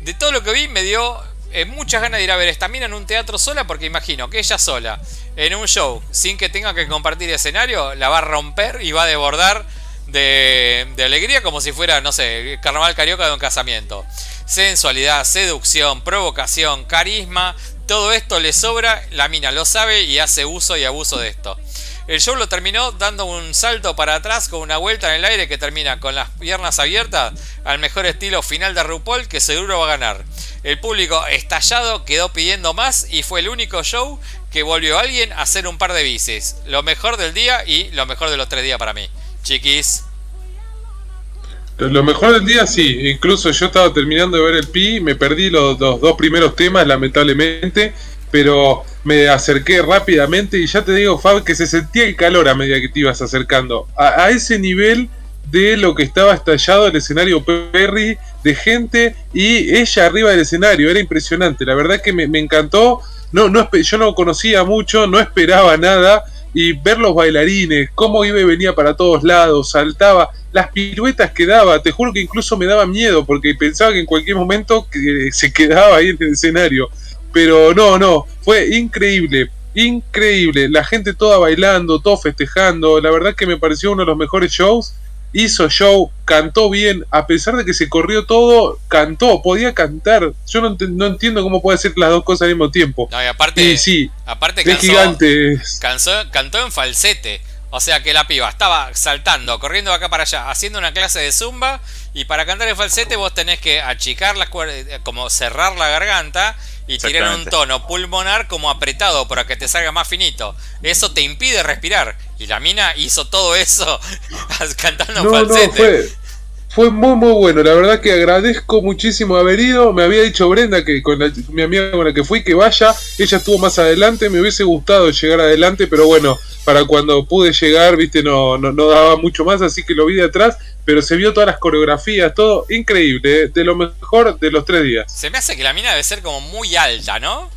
De todo lo que vi me dio eh, muchas ganas de ir a ver esta mina en un teatro sola porque imagino que ella sola, en un show, sin que tenga que compartir escenario, la va a romper y va a desbordar de, alegría como si fuera, no sé, carnaval carioca de un casamiento. Sensualidad, seducción, provocación, carisma, todo esto le sobra, la mina lo sabe y hace uso y abuso de esto. El show lo terminó dando un salto para atrás con una vuelta en el aire que termina con las piernas abiertas al mejor estilo final de RuPaul que seguro va a ganar. El público estallado quedó pidiendo más y fue el único show que volvió alguien a hacer un par de bicis. Lo mejor del día y lo mejor de los tres días para mí. Chiquis. Lo mejor del día sí, incluso yo estaba terminando de ver el Pi, me perdí los, dos primeros temas lamentablemente pero me acerqué rápidamente y ya te digo, Fab, que se sentía el calor a medida que te ibas acercando. A, ese nivel de lo que estaba estallado el escenario Perry, de gente y ella arriba del escenario, era impresionante. La verdad que me, encantó. No, no, yo no conocía mucho, no esperaba nada. Y ver los bailarines, cómo iba y venía para todos lados, saltaba, las piruetas que daba, te juro que incluso me daba miedo porque pensaba que en cualquier momento se quedaba ahí en el escenario. Pero no, no, fue increíble, increíble. La gente toda bailando, todo festejando. La verdad que me pareció uno de los mejores shows. Hizo show, cantó bien, a pesar de que se corrió todo, cantó, podía cantar. Yo no, entiendo cómo puede hacer las dos cosas al mismo tiempo. No, y aparte, sí, aparte cansó, gigante. cantó en falsete. O sea que la piba estaba saltando, corriendo de acá para allá, haciendo una clase de zumba. Y para cantar en falsete vos tenés que achicar las cuerdas, eh, como cerrar la garganta y tirar un tono pulmonar como apretado para que te salga más finito. Eso te impide respirar. Y la mina hizo todo eso cantando no, falsete. fue, fue muy muy bueno. La verdad que agradezco muchísimo haber ido. Me había dicho Brenda que con mi amiga con la que fui que vaya. Ella estuvo más adelante. Me hubiese gustado llegar adelante, pero bueno, para cuando pude llegar, viste, no, no, no daba mucho más, así que lo vi de atrás pero se vio todas las coreografías, todo increíble, ¿eh? de lo mejor de los tres días. Se me hace que la mina debe ser como muy alta, ¿no?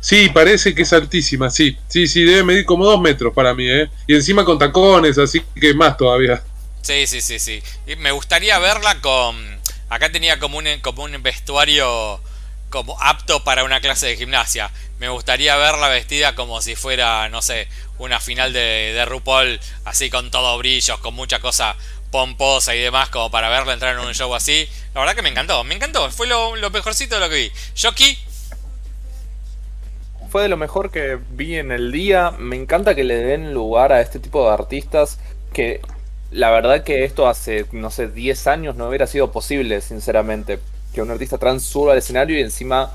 Sí, parece que es altísima, sí. Sí, sí, debe medir como dos metros para mí, ¿eh? Y encima con tacones, así que más todavía. Sí, sí, sí, sí. Y me gustaría verla con... Acá tenía como un, como un vestuario como apto para una clase de gimnasia. Me gustaría verla vestida como si fuera, no sé, una final de, de RuPaul, así con todo brillos, con mucha cosa pomposa y demás como para verla entrar en un show así. La verdad que me encantó, me encantó, fue lo, mejorcito de lo que vi. Shoki. Fue de lo mejor que vi en el día. Me encanta que le den lugar a este tipo de artistas que la verdad que esto hace, no sé, 10 años no hubiera sido posible, sinceramente. Que un artista trans suba al escenario y encima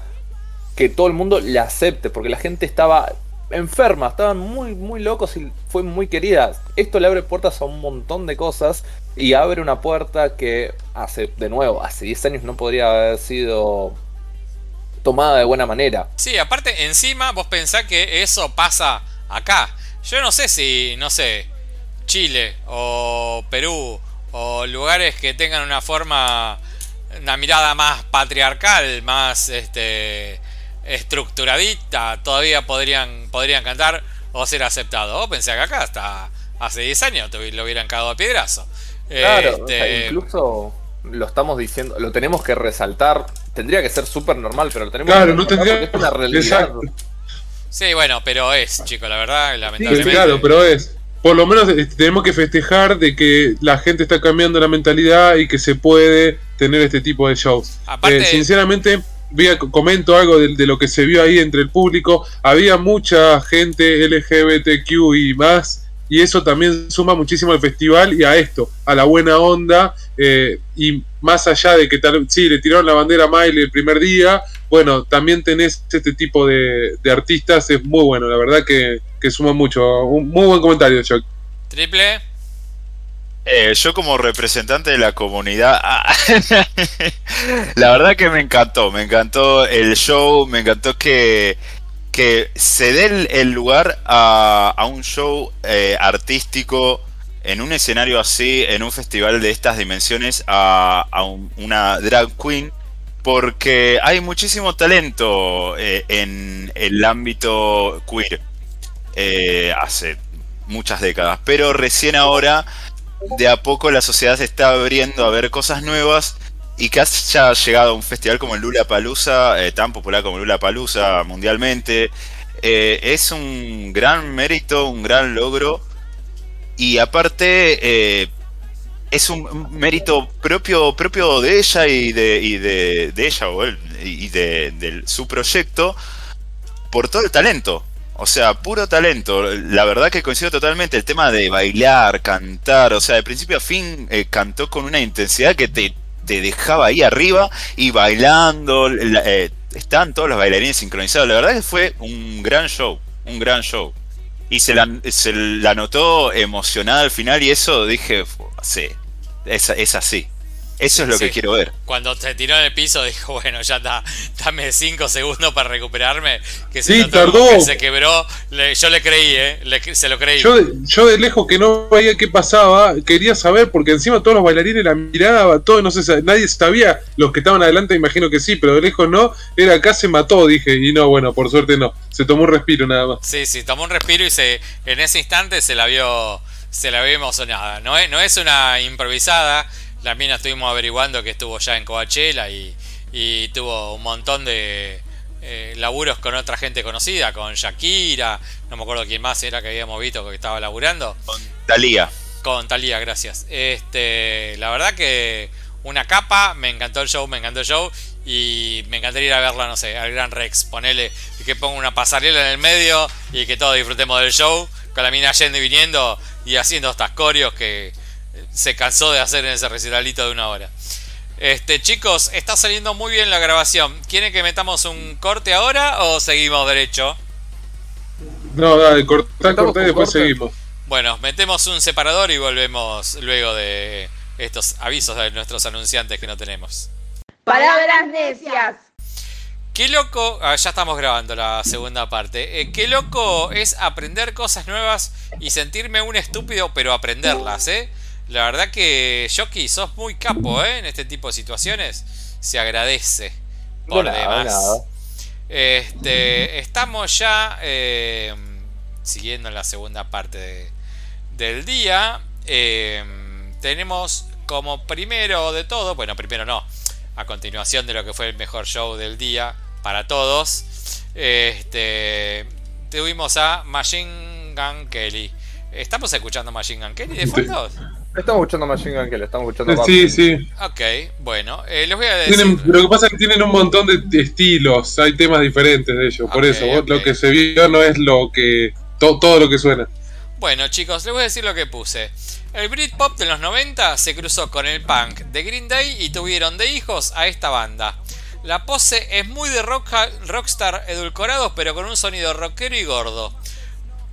que todo el mundo le acepte, porque la gente estaba enferma, estaban muy, muy locos y fue muy querida. Esto le abre puertas a un montón de cosas y abre una puerta que hace, de nuevo, hace 10 años no podría haber sido tomada de buena manera. Sí, aparte, encima vos pensás que eso pasa acá. Yo no sé si, no sé, Chile o Perú o lugares que tengan una forma, una mirada más patriarcal, más este estructuradita, todavía podrían, podrían cantar o ser aceptado. pensé que acá hasta hace 10 años lo hubieran cagado a piedrazo. Claro, este, incluso lo estamos diciendo, lo tenemos que resaltar. Tendría que ser súper normal, pero lo tenemos claro, no tendría... es una realidad. Sí, bueno, pero es, chico, la verdad, lamentablemente. claro, pero es. por lo menos este, tenemos que festejar de que la gente está cambiando la mentalidad y que se puede tener este tipo de shows. Eh, sinceramente, comento algo de, de, lo que se vio ahí entre el público. Había mucha gente LGBTQ y más y eso también suma muchísimo al festival y a esto, a la buena onda eh, y más allá de que tal, sí, le tiraron la bandera a Miley el primer día, bueno, también tenés este tipo de, artistas, es muy bueno, la verdad que, suma mucho. Un muy buen comentario, Chuck. Triple. Eh, yo como representante de la comunidad, la verdad que me encantó, me encantó el show, me encantó que que se dé el, lugar a, un show eh, artístico en un escenario así, en un festival de estas dimensiones, a, una drag queen, porque hay muchísimo talento eh, en el ámbito queer eh, hace muchas décadas, pero recién ahora, de a poco la sociedad se está abriendo a ver cosas nuevas y que haya llegado a un festival como el Lula Palusa, eh, tan popular como Lula Palusa mundialmente, eh, es un gran mérito, un gran logro. Y aparte, eh, es un mérito propio, propio de ella y de, y de, ella o él, y de, su proyecto por todo el talento. O sea, puro talento. La verdad que coincido totalmente. El tema de bailar, cantar, o sea, de principio a fin cantó con una intensidad que te, te dejaba ahí arriba y bailando. Eh, estaban todos los bailarines sincronizados. La verdad que fue un gran show, un gran show. Y se la, se la notó emocionada al final y eso dije, sí, es, es así. Eso es lo que quiero ver. Cuando se tiró en el piso dijo, bueno, ya está, dame 5 segundos para recuperarme. Que se sí, tardó. se quebró. yo le creí, ¿eh? se lo creí. Yo, yo de lejos que no veía qué pasaba, quería saber, porque encima todos los bailarines la miraban, todo, no sé, nadie sabía, los que estaban adelante imagino que sí, pero de lejos no, era acá se mató, dije, y no, bueno, por suerte no, se tomó un respiro nada más. Sí, sí, tomó un respiro y se en ese instante se la vio, se la vio emocionada. No es, no es una improvisada la mina estuvimos averiguando que estuvo ya en Coachella y, tuvo un montón de eh, laburos con otra gente conocida, con Shakira, no me acuerdo quién más era que habíamos visto que estaba laburando. Con Talía. Con Talía, gracias. Este, la verdad que una capa, me encantó el show, me encantó el show y me encantaría ir a verla, no sé, al Gran Rex, ponele y que ponga una pasarela en el medio y que todos disfrutemos del show, con la mina yendo y viniendo y haciendo estas corios que se cansó de hacer en ese recitalito de una hora. Este, chicos, está saliendo muy bien la grabación. ¿Quieren que metamos un corte ahora o seguimos derecho? No, dale, corta, corta y después seguimos. Bueno, metemos un separador y volvemos luego de estos avisos de nuestros anunciantes que no tenemos. Palabras necias. Qué loco, ah, ya estamos grabando la segunda parte. Eh, qué loco es aprender cosas nuevas y sentirme un estúpido, pero aprenderlas, ¿eh? La verdad que, Shoki, sos muy capo, ¿eh? En este tipo de situaciones. Se agradece. Por demás. Este, estamos ya eh, siguiendo la segunda parte del día. Eh, tenemos como primero de todo, bueno, primero no, a continuación de lo que fue el mejor show del día para todos, este, tuvimos a Machine Gun Kelly. ¿Estamos escuchando Machine Gun Kelly de fondo? Estamos escuchando Machine Gun Kelly, estamos escuchando Sí, sí. Ok, bueno, eh, les voy a decir. lo que pasa es que tienen un montón de estilos, hay temas diferentes de ellos, por eso lo que se vio no es lo que. todo lo que suena. Bueno, chicos, les voy a decir lo que puse. El Britpop de los 90 se cruzó con el punk de Green Day y tuvieron de hijos a esta banda. La pose es muy de rock, rockstar edulcorados, pero con un sonido rockero y gordo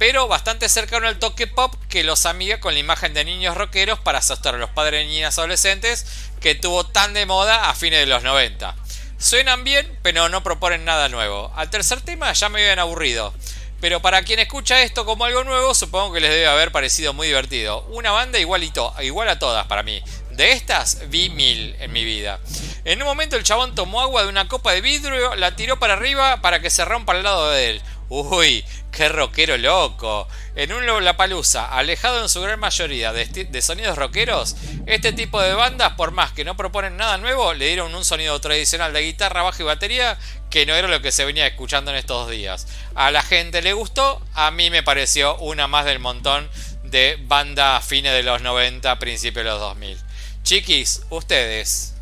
pero bastante cercano al toque pop que los amiga con la imagen de niños rockeros para asustar a los padres de niñas adolescentes que tuvo tan de moda a fines de los 90. Suenan bien, pero no proponen nada nuevo. Al tercer tema ya me habían aburrido. Pero para quien escucha esto como algo nuevo, supongo que les debe haber parecido muy divertido. Una banda igualito, igual a todas para mí. De estas vi mil en mi vida. En un momento el chabón tomó agua de una copa de vidrio, la tiró para arriba para que se rompa al lado de él. Uy, qué rockero loco. En un Lollapalooza, alejado en su gran mayoría de, sonidos rockeros, este tipo de bandas, por más que no proponen nada nuevo, le dieron un sonido tradicional de guitarra, bajo y batería que no era lo que se venía escuchando en estos días. A la gente le gustó, a mí me pareció una más del montón de banda fines de los 90, principios de los 2000. Chiquis, ustedes.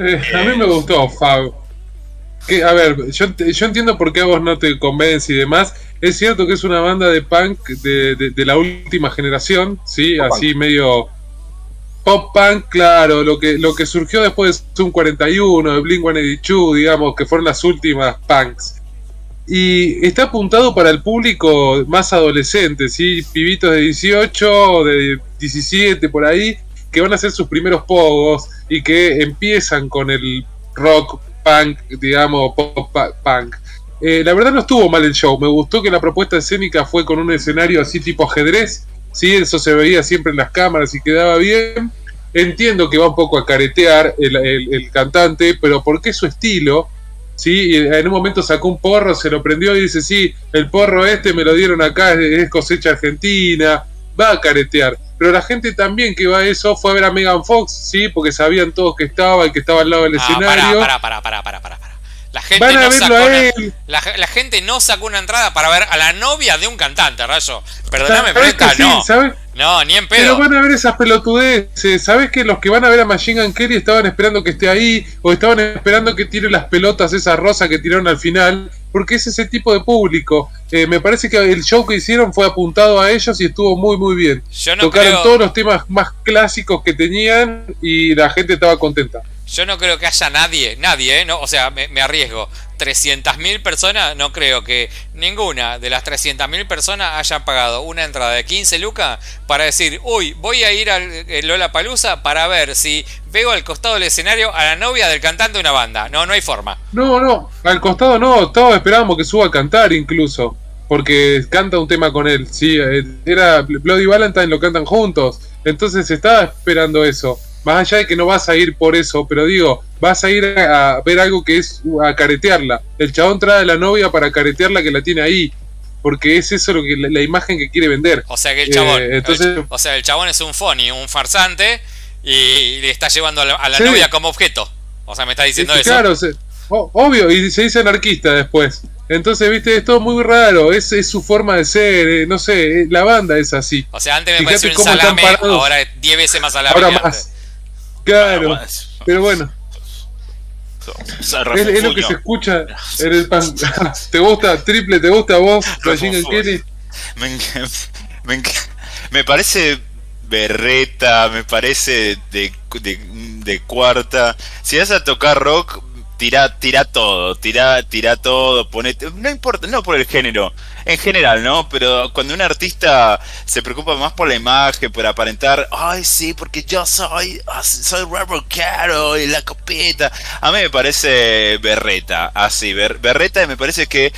Eh, a mí me gustó Fab. Que, a ver, yo, yo, entiendo por qué a vos no te convence y demás. Es cierto que es una banda de punk de, de, la última generación, ¿sí? Así medio pop punk, claro, lo que, lo que surgió después de Zoom 41, de Blink 182, digamos, que fueron las últimas punks. Y está apuntado para el público más adolescente, ¿sí? Pibitos de 18, de 17, por ahí, que van a hacer sus primeros pogos y que empiezan con el rock punk, digamos, pop punk. Eh, la verdad no estuvo mal el show, me gustó que la propuesta escénica fue con un escenario así tipo ajedrez, ¿sí? Eso se veía siempre en las cámaras y quedaba bien. Entiendo que va un poco a caretear el, cantante, pero porque es su estilo, ¿sí? en un momento sacó un porro, se lo prendió y dice, sí, el porro este me lo dieron acá, es cosecha argentina, va a caretear. Pero la gente también que va a eso fue a ver a Megan Fox, ¿sí? Porque sabían todos que estaba y que estaba al lado del ah, escenario. Para, para, para, para, para, para. La gente, no sacó una, la, gente no sacó una entrada para ver a la novia de un cantante, Rayo. Perdóname, pero esta no. No, ni en pedo. Pero van a ver esas pelotudeces. ¿Sabes que los que van a ver a Machine Gun Kelly estaban esperando que esté ahí? O estaban esperando que tire las pelotas esas rosas que tiraron al final. Porque es ese tipo de público. Eh, me parece que el show que hicieron fue apuntado a ellos y estuvo muy, muy bien. Tocaron todos los temas más clásicos que tenían y la gente estaba contenta. Yo no creo que haya nadie, nadie, ¿eh? no, o sea, me, arriesgo. 300.000 personas, no creo que ninguna de las 300.000 personas haya pagado una entrada de 15 lucas para decir, uy, voy a ir al eh, Lola Palusa para ver si veo al costado del escenario a la novia del cantante de una banda. No, no hay forma. No, no, al costado no, todos esperábamos que suba a cantar incluso, porque canta un tema con él. Sí, eh, era Bloody Valentine, lo cantan juntos, entonces estaba esperando eso más allá de que no vas a ir por eso, pero digo, vas a ir a, ver algo que es a caretearla. El chabón trae a la novia para caretearla que la tiene ahí. Porque es eso lo que la, imagen que quiere vender. O sea que el chabón. Eh, entonces, o sea, el chabón es un funny, un farsante, y le está llevando a la, novia como objeto. O sea, me está diciendo eso. Claro, obvio, y se dice anarquista después. Entonces, viste, es todo muy raro, es, es su forma de ser, eh, no sé, eh, la banda es así. O sea, antes me pareció un salame, ahora es 10 veces más salame. Ahora más. Claro, pero bueno. Es, lo que se escucha en el pan. ¿Te gusta triple? ¿Te gusta vos, Kelly? Me, me, me, parece berreta, me parece de, de, de, cuarta. Si vas a tocar rock, tira, tira todo, tira, tira todo, ponete. No importa, no por el género en general, ¿no? Pero cuando un artista se preocupa más por la imagen, por aparentar, ay, sí, porque yo soy, soy Caro y la copeta, a mí me parece berreta, así, berreta y me parece que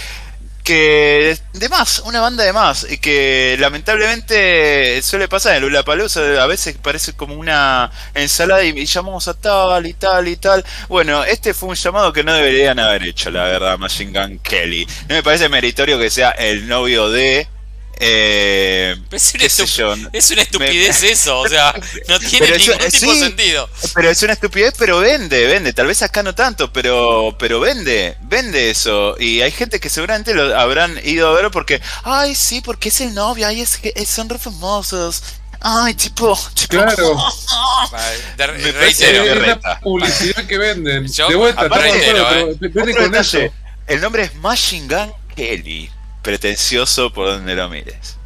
que de más, una banda de más, y que lamentablemente suele pasar en Lula Palusa, a veces parece como una ensalada y, llamamos a tal y tal y tal. Bueno, este fue un llamado que no deberían haber hecho, la verdad, Machine Gun Kelly. No me parece meritorio que sea el novio de eh, es, una estupidez eso, o sea, no tiene ningún tipo de sentido. Pero es una estupidez, pero vende, vende. Tal vez acá no tanto, pero, pero vende, vende eso. Y hay gente que seguramente lo habrán ido a ver porque, ay, sí, porque es el novio, ay, es que son re famosos. Ay, tipo, claro. me parece es la publicidad que venden. de vuelta, eh. El nombre es Machine Gun Kelly pretencioso por donde lo mires.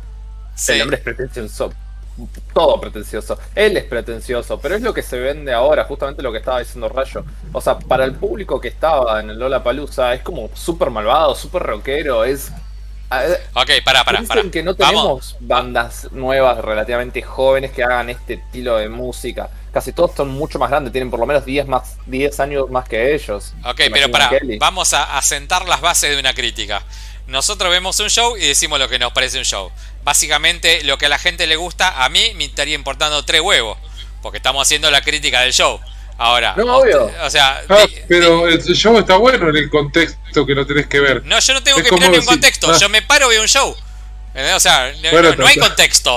El hombre es pretencioso. Todo pretencioso. Él es pretencioso, pero es lo que se vende ahora, justamente lo que estaba diciendo Rayo. O sea, para el público que estaba en el Lola Palusa, es como súper malvado, súper rockero, es. Ok, para, para, para. que no tenemos bandas nuevas relativamente jóvenes que hagan este estilo de música. Casi todos son mucho más grandes, tienen por lo menos 10 más 10 años más que ellos. Ok, pero para, vamos a, a sentar las bases de una crítica. Nosotros vemos un show y decimos lo que nos parece un show. Básicamente, lo que a la gente le gusta, a mí me estaría importando tres huevos. Porque estamos haciendo la crítica del show. Ahora, no, obvio. o sea, ah, pero el show está bueno en el contexto que lo tenés que ver. No, yo no tengo que mirar ni un contexto. Ah. Yo me paro y veo un show. O sea, no, hay contexto.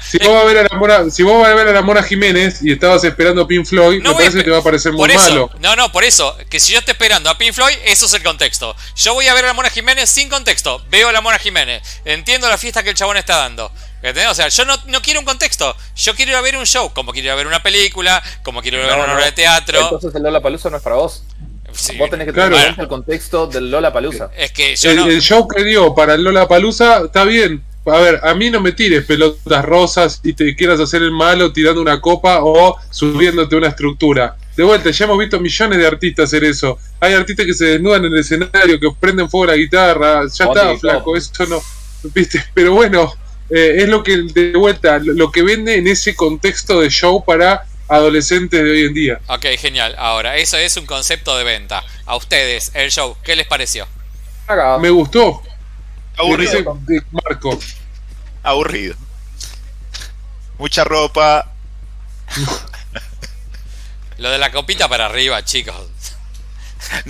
si, vos vas a ver a la Mona, si vos vas a ver a la Mona Jiménez y estabas esperando a Pink Floyd, me parece que te va a parecer muy malo. No, no, por eso, que si yo estoy esperando a Pink Floyd, eso es el contexto. Yo voy a ver a la Mona Jiménez sin contexto. Veo a la Mona Jiménez. Entiendo la fiesta que el chabón está dando. O sea, yo no, no, quiero un contexto. Yo quiero ir a ver un show, como quiero ir a ver una película, como quiero ir a ver una obra de teatro. Entonces el Lola Palusa no es para vos. Vos tenés que tener el contexto del Lola Palusa. Es que el, show que dio para el Lola Palusa está bien. A ver, a mí no me tires pelotas rosas y te quieras hacer el malo tirando una copa o subiéndote una estructura. De vuelta, ya hemos visto millones de artistas hacer eso. Hay artistas que se desnudan en el escenario, que prenden fuego la guitarra. Ya está, flaco, eso no. ¿Viste? Pero bueno, eh, es lo que, de vuelta, lo que vende en ese contexto de show para adolescentes de hoy en día. Ok, genial. Ahora, eso es un concepto de venta. A ustedes, el show, ¿qué les pareció? Me gustó. Aburrido. Marco. Aburrido. Mucha ropa. Lo de la copita para arriba, chicos.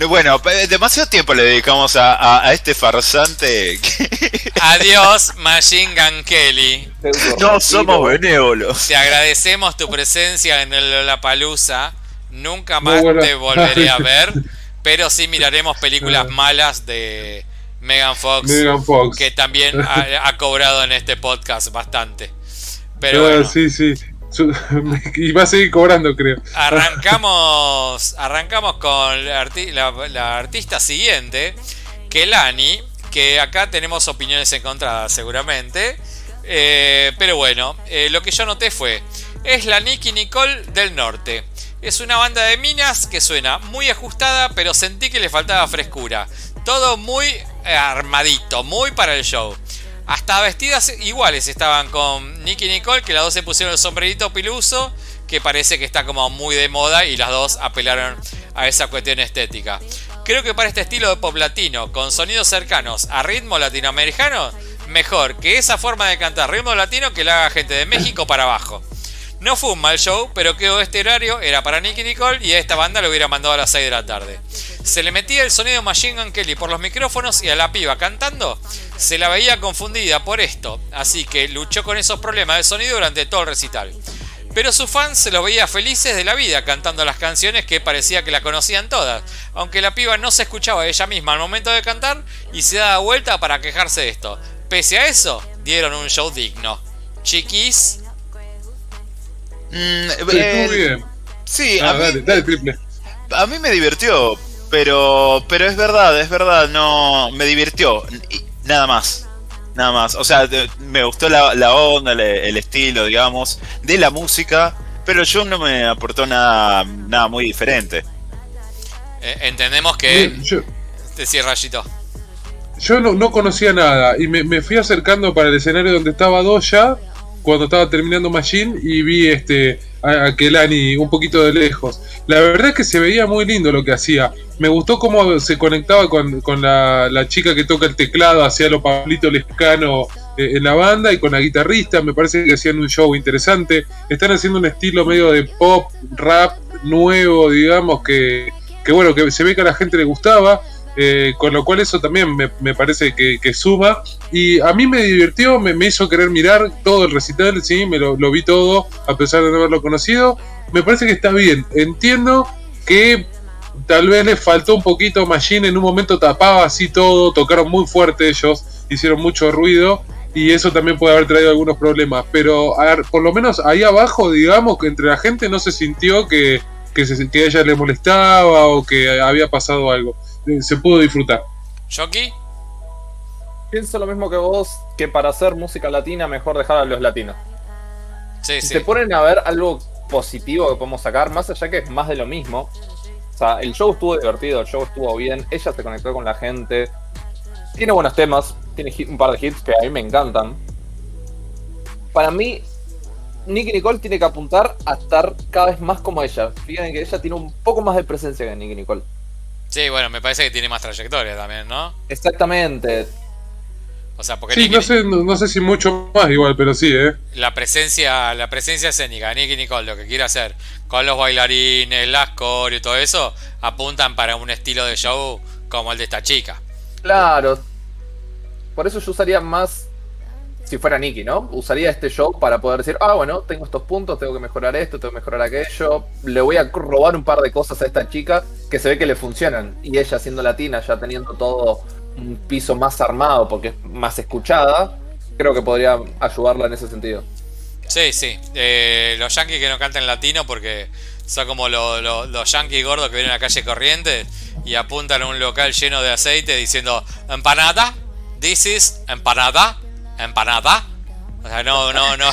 Bueno, demasiado tiempo le dedicamos a, este farsante. Adiós, Machine Gun Kelly. No somos benévolos. Te agradecemos tu presencia en el La Palusa. Nunca más te volveré a ver, pero sí miraremos películas malas de Megan Fox, que también ha, cobrado en este podcast bastante. Pero sí, sí. y va a seguir cobrando, creo. Arrancamos, arrancamos con la, artista siguiente, Kelani, que acá tenemos opiniones encontradas seguramente. Eh, pero bueno, eh, lo que yo noté fue, es la Nicky Nicole del norte. Es una banda de minas que suena muy ajustada, pero sentí que le faltaba frescura. Todo muy armadito, muy para el show. Hasta vestidas iguales estaban con Nicky Nicole, que las dos se pusieron el sombrerito piluso, que parece que está como muy de moda y las dos apelaron a esa cuestión estética. Creo que para este estilo de pop latino, con sonidos cercanos a ritmo latinoamericano, mejor que esa forma de cantar ritmo latino que la haga gente de México para abajo. No fue un mal show, pero quedó este horario, era para Nicky Nicole y a esta banda lo hubiera mandado a las 6 de la tarde. Se le metía el sonido Machine Gun Kelly por los micrófonos y a la piba cantando se la veía confundida por esto, así que luchó con esos problemas de sonido durante todo el recital. Pero sus fans se los veía felices de la vida cantando las canciones que parecía que la conocían todas, aunque la piba no se escuchaba ella misma al momento de cantar y se daba vuelta para quejarse de esto. Pese a eso, dieron un show digno. Chiquis, Mm, eh, sí, ah, a, mí, me divirtió, pero, pero es verdad, es verdad, no me divirtió, nada más. Nada más, o sea, me gustó la, onda, el, estilo, digamos, de la música, pero yo no me aportó nada, nada muy diferente. Eh, entendemos que... Yo, Decía Rayito. Yo no, no, conocía nada y me, me, fui acercando para el escenario donde estaba Doya cuando estaba terminando Machine y vi este a, Kelani un poquito de lejos. La verdad es que se veía muy lindo lo que hacía. Me gustó cómo se conectaba con, la, chica que toca el teclado, hacía lo Pablito Lescano eh, en la banda y con la guitarrista. Me parece que hacían un show interesante. Están haciendo un estilo medio de pop, rap nuevo, digamos, que, que bueno, que se ve que a la gente le gustaba. Eh, con lo cual eso también me, parece que, suma. Y a mí me divirtió, me, hizo querer mirar todo el recital, sí, me lo, vi todo, a pesar de no haberlo conocido. Me parece que está bien. Entiendo que tal vez le faltó un poquito Machine, en un momento tapaba así todo, tocaron muy fuerte ellos, hicieron mucho ruido. Y eso también puede haber traído algunos problemas. Pero por lo menos ahí abajo, digamos que entre la gente no se sintió que, que, que a ella le molestaba o que había pasado algo se pudo disfrutar. ¿Shoki? Pienso lo mismo que vos, que para hacer música latina mejor dejar a los latinos. Sí, si se ponen a ver algo positivo que podemos sacar, más allá que es más de lo mismo. O sea, el show estuvo divertido, el show estuvo bien, ella se conectó con la gente. Tiene buenos temas, tiene un par de hits que a mí me encantan. Para mí, Nicky Nicole tiene que apuntar a estar cada vez más como ella. Fíjense que ella tiene un poco más de presencia que Nicky Nicole. Sí, bueno, me parece que tiene más trayectoria también, ¿no? Exactamente. O sea, porque sí, no, sé, no, sé si mucho más igual, pero sí, ¿eh? La presencia, la presencia escénica, Nicky Nicole, lo que quiere hacer con los bailarines, las core y todo eso, apuntan para un estilo de show como el de esta chica. Claro. Por eso yo usaría más si fuera Nicky, ¿no? Usaría este show para poder decir, ah, bueno, tengo estos puntos, tengo que mejorar esto, tengo que mejorar aquello. Le voy a robar un par de cosas a esta chica que se ve que le funcionan. Y ella siendo latina, ya teniendo todo un piso más armado porque es más escuchada, creo que podría ayudarla en ese sentido. Sí, sí. Eh, los yankees que no cantan latino porque son como los yankees gordos que vienen a la calle corriente y apuntan a un local lleno de aceite diciendo empanada, this is empanada, empanada. O sea, no, no, no.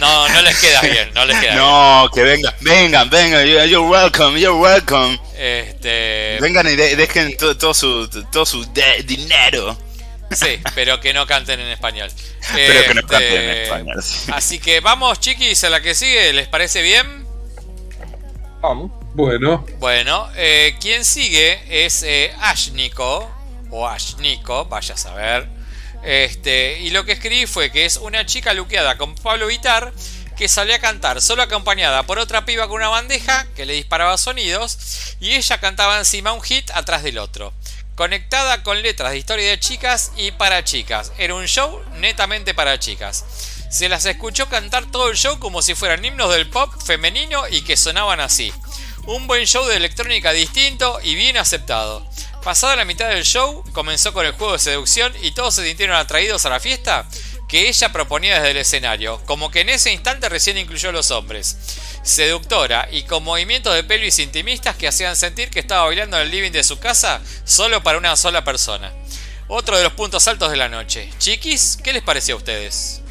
No, no les queda bien, no les queda no, que vengan, vengan, vengan, you're welcome, you're welcome. Este... Vengan y dejen todo, su, todo su dinero. Sí, pero que no canten en español. Pero que no canten en este, español. Así que vamos, chiquis, a la que sigue. ¿Les parece bien? Vamos. Bueno. Bueno, eh, quien sigue es eh, Ashniko, o Ashniko, vaya a saber. Este, y lo que escribí fue que es una chica luqueada con Pablo Vitar que salía a cantar solo acompañada por otra piba con una bandeja que le disparaba sonidos y ella cantaba encima un hit atrás del otro conectada con letras de historia de chicas y para chicas. Era un show netamente para chicas. Se las escuchó cantar todo el show como si fueran himnos del pop femenino y que sonaban así. Un buen show de electrónica distinto y bien aceptado. Pasada la mitad del show, comenzó con el juego de seducción y todos se sintieron atraídos a la fiesta que ella proponía desde el escenario, como que en ese instante recién incluyó a los hombres seductora y con movimientos de pelvis intimistas que hacían sentir que estaba bailando en el living de su casa solo para una sola persona. Otro de los puntos altos de la noche. Chiquis, ¿qué les pareció a ustedes?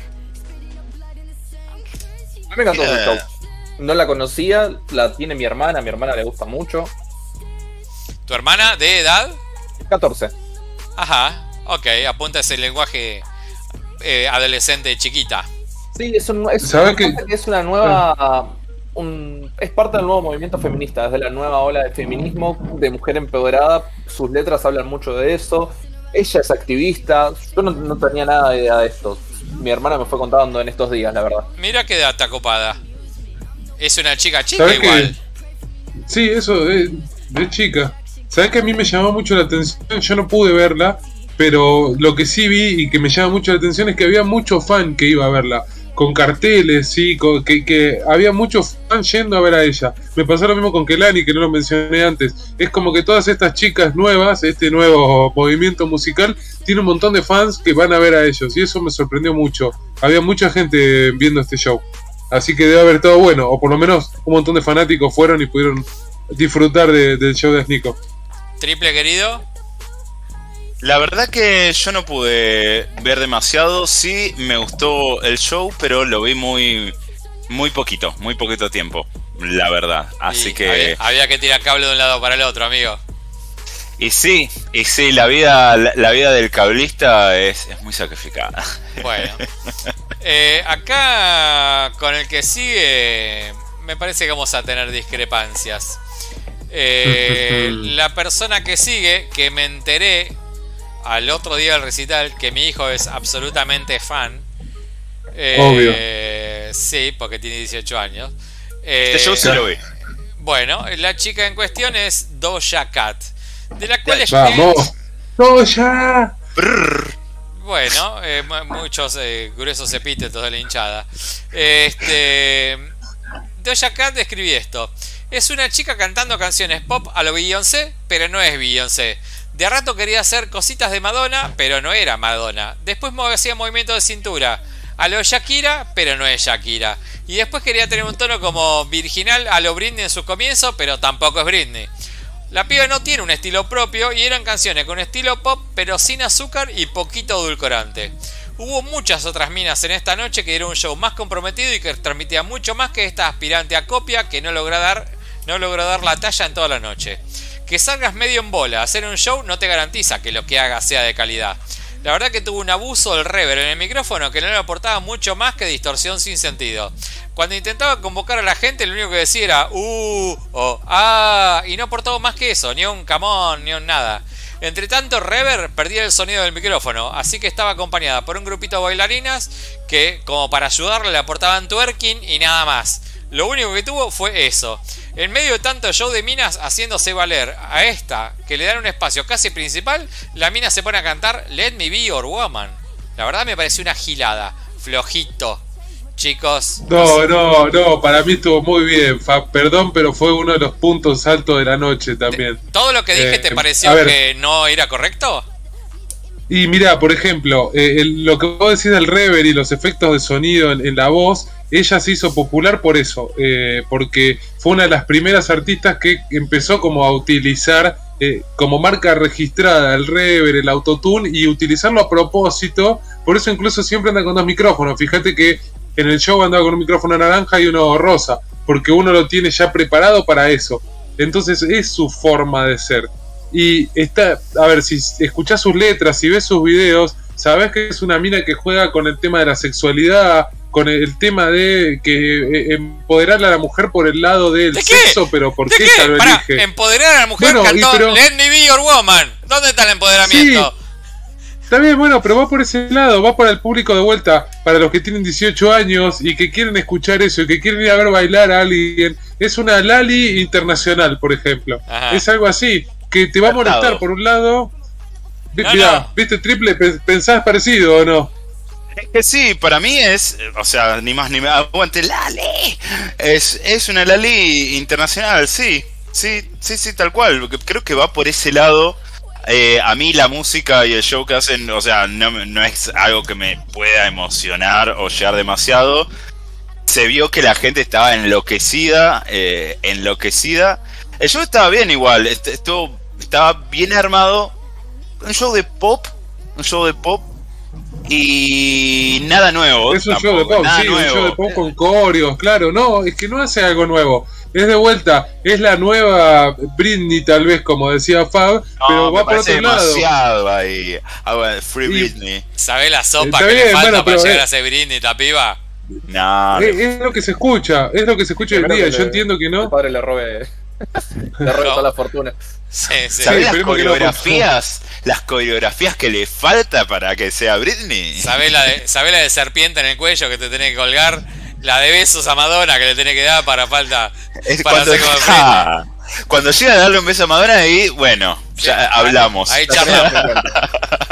me encantó show. No la conocía, la tiene mi hermana, a mi hermana le gusta mucho. ¿Tu hermana de edad? 14. Ajá, ok, apunta ese lenguaje eh, adolescente chiquita. Sí, es, es una nueva ah es parte del nuevo movimiento feminista, desde la nueva ola de feminismo, de mujer empoderada, sus letras hablan mucho de eso, ella es activista, yo no, tenía nada de idea de esto, mi hermana me fue contando en estos días, la verdad. Mira qué data copada. Es una chica chica igual. Sí, eso, de, de chica. ¿Sabes que a mí me llamó mucho la atención? Yo no pude verla, pero lo que sí vi y que me llama mucho la atención es que había mucho fan que iba a verla con carteles, sí, que, que, había muchos fans yendo a ver a ella. Me pasó lo mismo con Kelani, que no lo mencioné antes. Es como que todas estas chicas nuevas, este nuevo movimiento musical, tiene un montón de fans que van a ver a ellos. Y eso me sorprendió mucho. Había mucha gente viendo este show. Así que debe haber todo bueno, o por lo menos un montón de fanáticos fueron y pudieron disfrutar del show de Snico. Triple querido. La verdad que yo no pude ver demasiado. Sí, me gustó el show, pero lo vi muy, muy poquito, muy poquito tiempo. La verdad. Así que. Había, que tirar cable de un lado para el otro, amigo. Y sí, y sí, la vida, la, vida del cablista es, muy sacrificada. Bueno. Eh, acá con el que sigue, me parece que vamos a tener discrepancias. Eh, la persona que sigue, que me enteré al otro día del recital que mi hijo es absolutamente fan. Eh, Obvio. Sí, porque tiene 18 años. este show se lo ve. Bueno, la chica en cuestión es Doja Cat. De la cual ¡Vamos! ¡Doja! Bueno, eh, muchos eh, gruesos epítetos de la hinchada. Este, Doja Cat escribí esto. Es una chica cantando canciones pop a lo Beyoncé, pero no es Beyoncé. De rato quería hacer cositas de Madonna, pero no era Madonna. Después hacía movimiento de cintura a lo Shakira, pero no es Shakira. Y después quería tener un tono como virginal a lo Britney en su comienzo, pero tampoco es Britney. La piba no tiene un estilo propio y eran canciones con estilo pop, pero sin azúcar y poquito edulcorante. Hubo muchas otras minas en esta noche que dieron un show más comprometido y que transmitía mucho más que esta aspirante a copia que no logró dar, no logró dar la talla en toda la noche. Que salgas medio en bola hacer un show no te garantiza que lo que hagas sea de calidad. La verdad que tuvo un abuso del reverb en el micrófono que no le aportaba mucho más que distorsión sin sentido. Cuando intentaba convocar a la gente, lo único que decía era uh o ah, y no aportaba más que eso, ni un camón, ni un nada. Entre tanto, Rever perdía el sonido del micrófono, así que estaba acompañada por un grupito de bailarinas que, como para ayudarle, le aportaban twerking y nada más. Lo único que tuvo fue eso. En medio de tanto show de minas haciéndose valer a esta, que le dan un espacio casi principal, la mina se pone a cantar Let Me Be Your Woman. La verdad me pareció una gilada, flojito. Chicos. No, no, no, para mí estuvo muy bien. perdón, pero fue uno de los puntos altos de la noche también. ¿Todo lo que dije te eh, pareció que no era correcto? Y mira, por ejemplo, eh, lo que vos decís del rever y los efectos de sonido en, la voz, ella se hizo popular por eso, eh, porque fue una de las primeras artistas que empezó como a utilizar eh, como marca registrada el rever, el autotune y utilizarlo a propósito. Por eso incluso siempre anda con dos micrófonos. Fíjate que en el show andaba con un micrófono naranja y uno rosa, porque uno lo tiene ya preparado para eso. Entonces es su forma de ser. Y está, a ver, si escuchás sus letras, si ves sus videos, sabes que es una mina que juega con el tema de la sexualidad, con el tema de que eh, empoderar a la mujer por el lado del sexo, pero ¿por qué, ella lo empoderar a la mujer cantó Let Me Be Your Woman. ¿Dónde está el empoderamiento? Está bien, bueno, pero va por ese lado, va para el público de vuelta, para los que tienen 18 años y que quieren escuchar eso y que quieren ir a ver bailar a alguien. Es una Lali internacional, por ejemplo. Es algo así que te va a molestar por un lado. ¿viste triple? ¿Pensás parecido o no? Es que sí, para mí es, o sea, ni más ni menos, aguante Lali. Es, es una Lali internacional, sí, sí, sí, sí, tal cual. Creo que va por ese lado. Eh, a mí la música y el show que hacen, o sea, no, no es algo que me pueda emocionar o llegar demasiado. Se vio que la gente estaba enloquecida, eh, enloquecida. El show estaba bien igual, estuvo, estaba bien armado. Un show de pop, un show de pop y nada nuevo. Es un show de pop, sí, un show de pop con coreos, claro. No, es que no hace algo nuevo. Es de vuelta, es la nueva Britney, tal vez, como decía Fab, pero va por otro lado. ahí. Ah, Free Britney. ¿Sabés la sopa que le falta para llegar a ser Britney, esta piba? No, es, lo que se escucha, es lo que se escucha hoy en día. Yo entiendo que no. El padre le robe Le toda la fortuna. ¿Sabes las coreografías? las coreografías que le falta para que sea Britney. ¿Sabes la, de, la de serpiente en el cuello que te tenés que colgar? La de besos a Madonna que le tenés que dar para falta. para cuando, cuando llega a darle un beso a Madonna, ahí, bueno, ya hablamos. Ahí charlamos.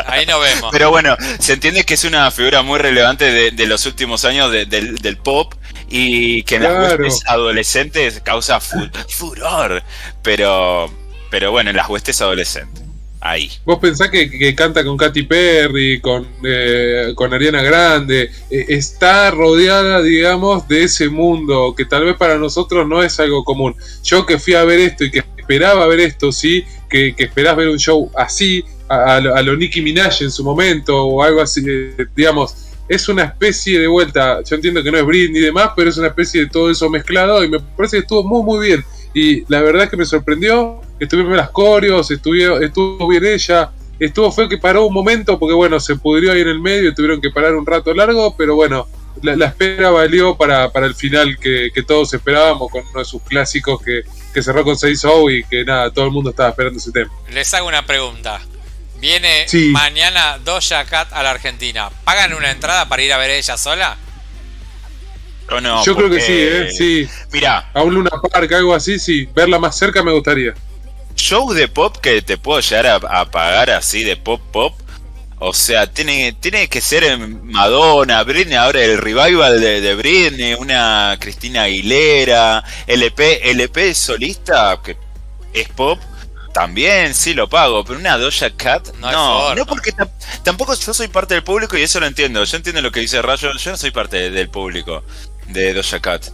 ahí nos vemos. Pero bueno, se entiende que es una figura muy relevante de, los últimos años del pop y que en las huestes adolescentes causa furor, pero, pero bueno, en las huestes adolescentes. Ahí. Vos pensás que, canta con Katy Perry, con, eh, con Ariana Grande, eh, está rodeada, digamos, de ese mundo que tal vez para nosotros no es algo común. Yo que fui a ver esto y que esperaba ver esto, sí, que, que esperás ver un show así, a, a, lo Nicki Minaj en su momento, o algo así, eh, digamos, es una especie de vuelta. Yo entiendo que no es Britney y demás, pero es una especie de todo eso mezclado y me parece que estuvo muy, muy bien. Y la verdad es que me sorprendió. Estuvieron las coreos, estuvo, estuvo bien ella. Estuvo fue que paró un momento porque, bueno, se pudrió ahí en el medio y tuvieron que parar un rato largo, pero bueno, la, espera valió para, para el final que, todos esperábamos con uno de sus clásicos que, que cerró con 6 y que nada, todo el mundo estaba esperando ese tema. Les hago una pregunta. Viene mañana Doja Cat a la Argentina. ¿Pagan una entrada para ir a ver a ella sola? ¿O no? Yo creo que sí, ¿eh? Sí. Mira. A un Luna Park, algo así, sí. Verla más cerca me gustaría. Show de pop que te puedo llegar a, pagar así de pop pop. O sea, tiene, tiene que ser Madonna, Britney, ahora el revival de, de Britney, una Cristina Aguilera, LP, LP solista, que es pop, también sí lo pago, pero una Doja Cat no, no, porque tampoco yo soy parte del público y eso lo entiendo. Yo entiendo lo que dice Rayo, yo no soy parte del público de Doja Cat.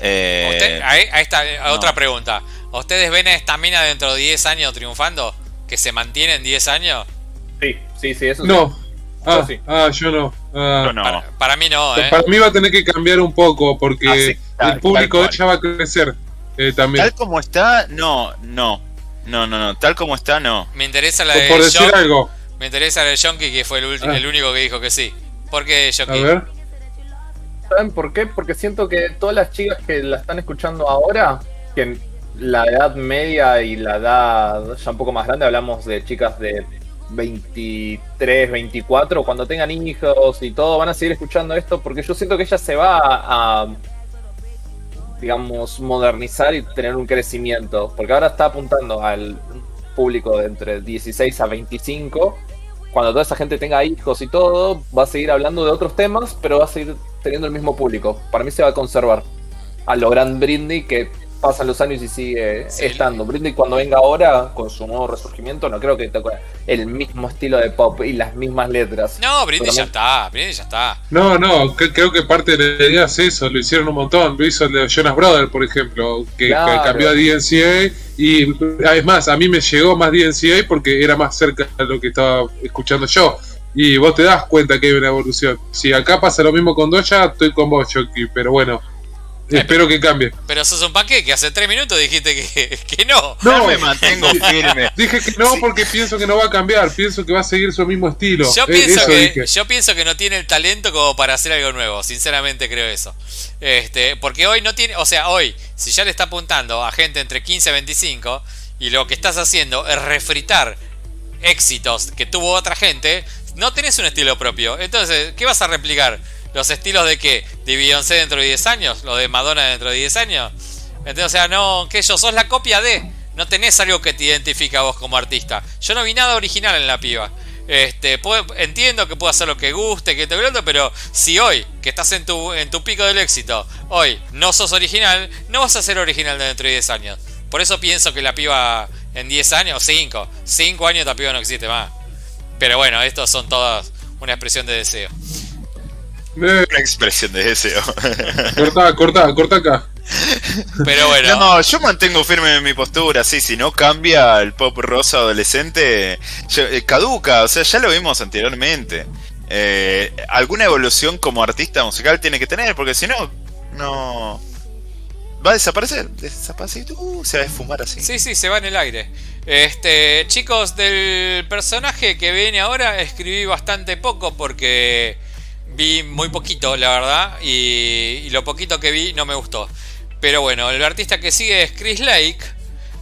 Eh, ahí, está otra pregunta. ¿Ustedes ven a esta mina dentro de 10 años triunfando? ¿Que se mantiene en 10 años? Sí, sí, sí, eso No. Ah, sí. ah, yo no. Ah. no. Para, mí no, ¿eh? Para mí va a tener que cambiar un poco porque ah, el público de ella va a crecer eh, también. Tal como está, no, no. No, no, no. Tal como está, no. Me interesa la de Por decir algo. Me interesa la de Jonky, que fue el, ah. el, único que dijo que sí. ¿Por qué Jonky? A ver. ¿Saben por qué? Porque siento que todas las chicas que la están escuchando ahora, que la edad media y la edad ya un poco más grande, hablamos de chicas de 23, 24, cuando tengan hijos y todo, van a seguir escuchando esto porque yo siento que ella se va a digamos, modernizar y tener un crecimiento, porque ahora está apuntando al público de entre 16 a 25, cuando toda esa gente tenga hijos y todo, va a seguir hablando de otros temas, pero va a seguir teniendo el mismo público. Para mí se va a conservar. A lo Grand Britney que pasan los años y sigue estando. Britney cuando venga ahora con su nuevo resurgimiento no creo que toque el mismo estilo de pop y las mismas letras. No, Britney ya está, Britney ya está. No, no, creo que parte de la idea es eso, lo hicieron un montón, lo hizo el de Jonas Brothers, por ejemplo, que, cambió a DNCA y además a mí me llegó más DNCA porque era más cerca de lo que estaba escuchando yo. Y vos te das cuenta que hay una evolución. Si acá pasa lo mismo con Doja, estoy con vos, Chucky, pero bueno, Espero que cambie. Pero sos un que hace tres minutos dijiste que, que no. No, me mantengo firme. Dije que no porque pienso que no va a cambiar, pienso que va a seguir su mismo estilo. Yo pienso, que, yo pienso que no tiene el talento como para hacer algo nuevo, sinceramente creo eso. Este, porque hoy no tiene, o sea, hoy, si ya le está apuntando a gente entre 15 y 25 y lo que estás haciendo es refritar éxitos que tuvo otra gente, no tenés un estilo propio. Entonces, ¿qué vas a replicar? Los estilos de que de dentro de 10 años, lo de Madonna dentro de 10 años. Entonces, o sea, no, que yo sos la copia de, no tenés algo que te identifica a vos como artista. Yo no vi nada original en la piba. Este, entiendo que puedo hacer lo que guste, que te guste, pero si hoy, que estás en tu, en tu pico del éxito, hoy no sos original, no vas a ser original dentro de 10 años. Por eso pienso que la piba en 10 años, 5, 5 años la piba no existe más. Pero bueno, estos son todas una expresión de deseo. Una expresión de deseo. Corta, corta, corta acá. Pero bueno. No, yo mantengo firme mi postura, sí, si no cambia el pop rosa adolescente, eh, caduca, o sea, ya lo vimos anteriormente. Eh, alguna evolución como artista musical tiene que tener, porque si no, no... Va a desaparecer, desaparecer, uh, se va a esfumar así. Sí, sí, se va en el aire. Este, chicos, del personaje que viene ahora escribí bastante poco porque Vi muy poquito, la verdad, y, lo poquito que vi no me gustó. Pero bueno, el artista que sigue es Chris Lake.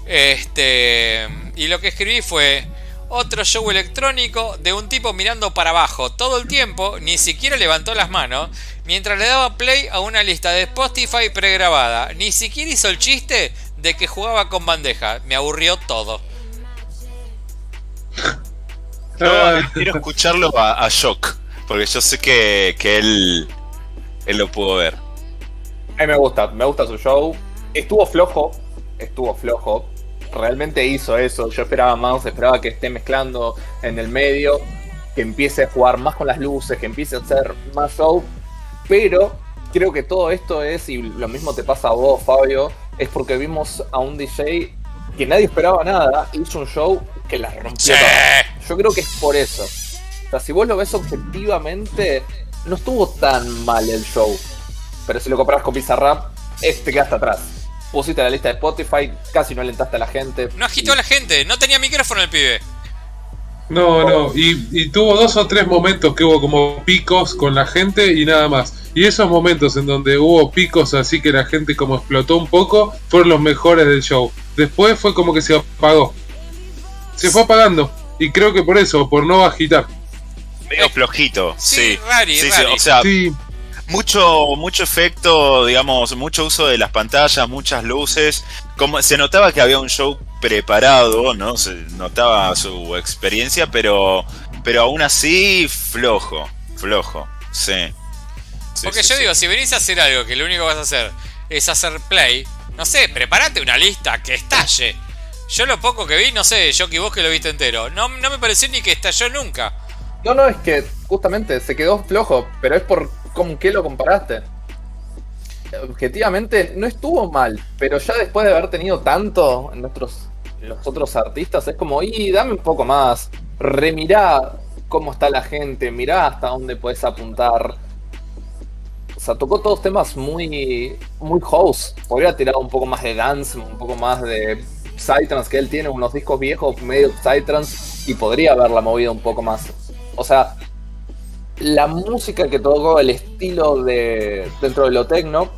Este, y lo que escribí fue otro show electrónico de un tipo mirando para abajo todo el tiempo, ni siquiera levantó las manos, mientras le daba play a una lista de Spotify pregrabada. Ni siquiera hizo el chiste de que jugaba con bandeja. Me aburrió todo. quiero escucharlo a Shock. Porque yo sé que, él, él lo pudo ver. A mí me gusta, me gusta su show. Estuvo flojo, estuvo flojo. Realmente hizo eso. Yo esperaba más, esperaba que esté mezclando en el medio, que empiece a jugar más con las luces, que empiece a hacer más show. Pero creo que todo esto es, y lo mismo te pasa a vos, Fabio, es porque vimos a un DJ que nadie esperaba nada, hizo un show que la rompió. Yo creo que es por eso si vos lo ves objetivamente, no estuvo tan mal el show. Pero si lo comparas con Bizarrap, este queda hasta atrás. Pusiste la lista de Spotify, casi no alentaste a la gente. No agitó a la gente, no tenía micrófono el pibe. No, no, y, tuvo dos o tres momentos que hubo como picos con la gente y nada más. Y esos momentos en donde hubo picos así que la gente como explotó un poco, fueron los mejores del show. Después fue como que se apagó. Se fue apagando. Y creo que por eso, por no agitar medio flojito. Sí, sí, o sea, mucho, mucho efecto, digamos, mucho uso de las pantallas, muchas luces. Como se notaba que había un show preparado, ¿no? Se notaba su experiencia, pero, pero aún así flojo, flojo, sí. Porque yo digo, si venís a hacer algo que lo único que vas a hacer es hacer play, no sé, prepárate una lista que estalle. Yo lo poco que vi, no sé, yo que vos que lo viste entero, no, no me pareció ni que estalló nunca. No, no, es que justamente se quedó flojo, pero es por con qué lo comparaste. Objetivamente no estuvo mal, pero ya después de haber tenido tanto en nuestros los otros artistas, es como, y dame un poco más, remirá cómo está la gente, mirá hasta dónde puedes apuntar. O sea, tocó todos temas muy, muy house. Podría tirar un poco más de dance, un poco más de psytrance, que él tiene unos discos viejos medio psytrance y podría haberla movido un poco más. O sea, la música que tocó, el estilo de dentro de lo tecno,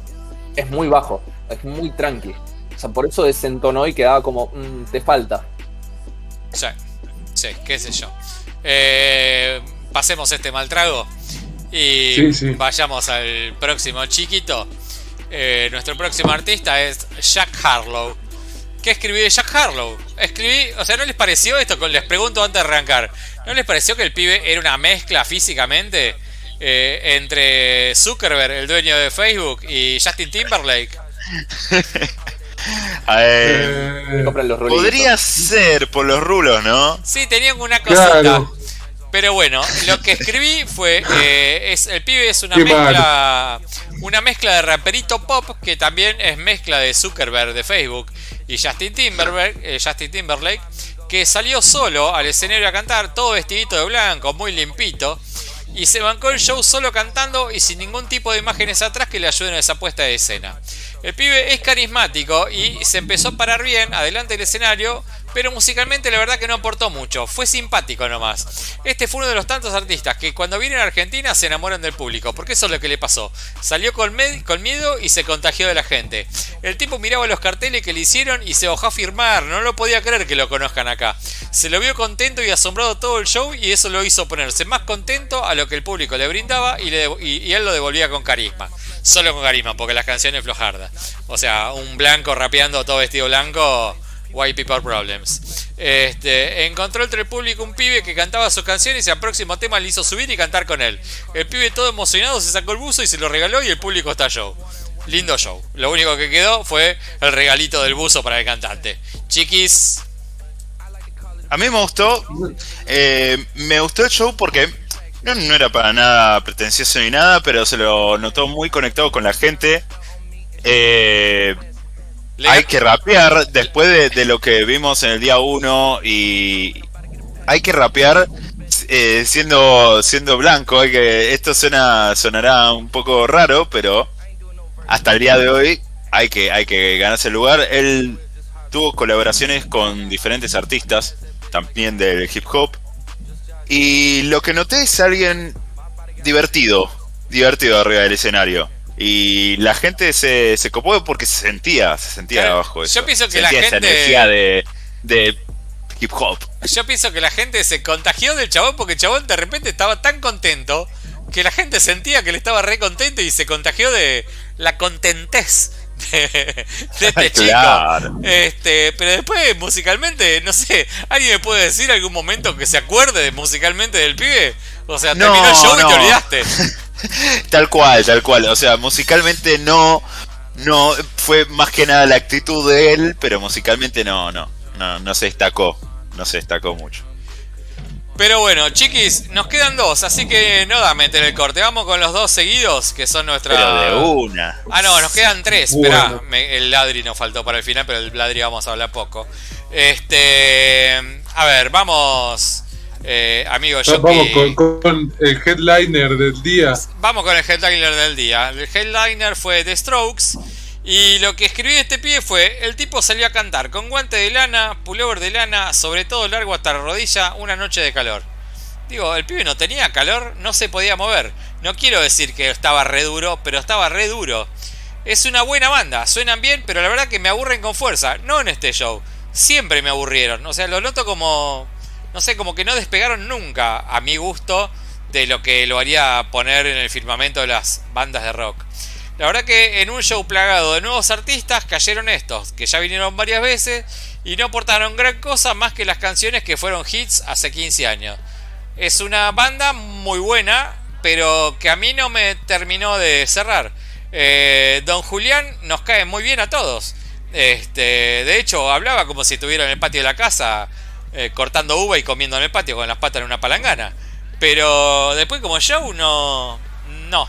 es muy bajo, es muy tranqui. O sea, por eso desentonó y quedaba como, mm, te falta. Sí, sí, qué sé yo. Eh, pasemos este mal trago y vayamos al próximo chiquito. Eh, nuestro próximo artista es Jack Harlow. ¿Qué escribí de Jack Harlow? Escribí, o sea, ¿no les pareció esto? Les pregunto antes de arrancar. ¿No les pareció que el pibe era una mezcla físicamente eh, entre Zuckerberg, el dueño de Facebook, y Justin Timberlake? Eh, podría ser por los rulos, ¿no? Sí, tenían una cosita. Pero bueno, lo que escribí fue eh, es el pibe es una mezcla una mezcla de raperito pop que también es mezcla de Zuckerberg de Facebook y Justin Timberlake, eh, Justin Timberlake que salió solo al escenario a cantar todo vestidito de blanco, muy limpito y se bancó el show solo cantando y sin ningún tipo de imágenes atrás que le ayuden a esa puesta de escena. El pibe es carismático y se empezó a parar bien adelante del escenario, pero musicalmente la verdad que no aportó mucho, fue simpático nomás. Este fue uno de los tantos artistas que cuando vienen a Argentina se enamoran del público, porque eso es lo que le pasó. Salió con, miedo y se contagió de la gente. El tipo miraba los carteles que le hicieron y se bajó a firmar, no lo podía creer que lo conozcan acá. Se lo vio contento y asombrado todo el show y eso lo hizo ponerse más contento a lo que el público le brindaba y, y él lo devolvía con carisma solo con carisma, porque las canciones flojardas. O sea, un blanco rapeando todo vestido blanco, White People Problems. Este, encontró entre el público un pibe que cantaba sus canciones y al próximo tema le hizo subir y cantar con él. El pibe todo emocionado se sacó el buzo y se lo regaló y el público estalló. Lindo show. Lo único que quedó fue el regalito del buzo para el cantante. Chiquis. A mí me gustó. Eh, me gustó el show porque no, no era para nada pretencioso ni nada, pero se lo notó muy conectado con la gente. Eh, hay que rapear después de, lo que vimos en el día 1 y hay que rapear eh, siendo siendo blanco. Hay que, esto suena sonará un poco raro, pero hasta el día de hoy hay que, hay que ganarse el lugar. Él tuvo colaboraciones con diferentes artistas, también del hip hop. Y lo que noté es alguien divertido, divertido arriba del escenario. Y la gente se, se copó porque se sentía, se sentía abajo. Yo pienso que la gente. energía de, de hip hop. Yo pienso que la gente se contagió del chabón porque el chabón de repente estaba tan contento que la gente sentía que le estaba re contento y se contagió de la contentez de, este chico. Este, pero después musicalmente, no sé, ¿alguien me puede decir algún momento que se acuerde musicalmente del pibe? O sea, terminó el show y te olvidaste. tal cual, tal cual. O sea, musicalmente no, no, fue más que nada la actitud de él, pero musicalmente no, no, no, no se destacó, no se destacó mucho. Pero bueno, chiquis, nos quedan dos, así que no da meter el corte. Vamos con los dos seguidos, que son nuestra. Pero de una. Ah, no, nos quedan tres. Espera, el ladri nos faltó para el final, pero el ladri vamos a hablar poco. Este. A ver, vamos. Eh, amigo, yo. Vamos con, el headliner del día. Vamos con el headliner del día. El headliner fue The Strokes. Y lo que escribí este pie fue, el tipo salió a cantar con guante de lana, pullover de lana, sobre todo largo hasta la rodilla, una noche de calor. Digo, el pibe no tenía calor, no se podía mover. No quiero decir que estaba re duro, pero estaba re duro. Es una buena banda, suenan bien, pero la verdad que me aburren con fuerza. No en este show. Siempre me aburrieron. O sea, lo noto como... No sé, como que no despegaron nunca, a mi gusto, de lo que lo haría poner en el firmamento de las bandas de rock. La verdad que en un show plagado de nuevos artistas cayeron estos, que ya vinieron varias veces y no aportaron gran cosa más que las canciones que fueron hits hace 15 años. Es una banda muy buena, pero que a mí no me terminó de cerrar. Eh, Don Julián nos cae muy bien a todos. Este, de hecho, hablaba como si estuviera en el patio de la casa, eh, cortando uva y comiendo en el patio con las patas en una palangana. Pero después como show no... No,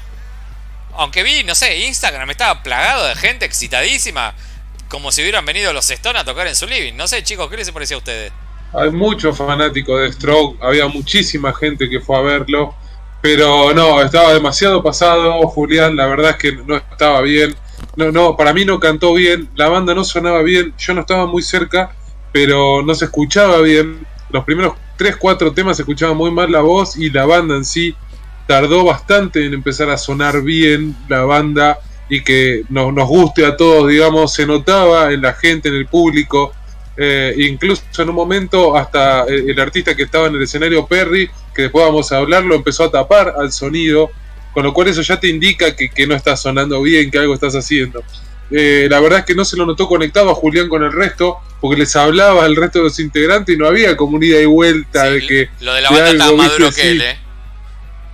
aunque vi, no sé, Instagram estaba plagado de gente excitadísima, como si hubieran venido los Stones a tocar en su living. No sé, chicos, ¿qué les pareció a ustedes? Hay muchos fanáticos de Stroke, había muchísima gente que fue a verlo, pero no, estaba demasiado pasado. Julián, la verdad es que no estaba bien. No, no, para mí no cantó bien, la banda no sonaba bien, yo no estaba muy cerca, pero no se escuchaba bien. Los primeros 3, 4 temas se escuchaba muy mal la voz y la banda en sí tardó bastante en empezar a sonar bien la banda y que nos, nos guste a todos, digamos, se notaba en la gente, en el público, eh, incluso en un momento hasta el, artista que estaba en el escenario Perry, que después vamos a hablarlo, empezó a tapar al sonido, con lo cual eso ya te indica que, no está sonando bien, que algo estás haciendo. Eh, la verdad es que no se lo notó conectado a Julián con el resto, porque les hablaba al resto de los integrantes y no había comunidad y vuelta de que. Lo de la banda estaba más duro que él, ¿eh?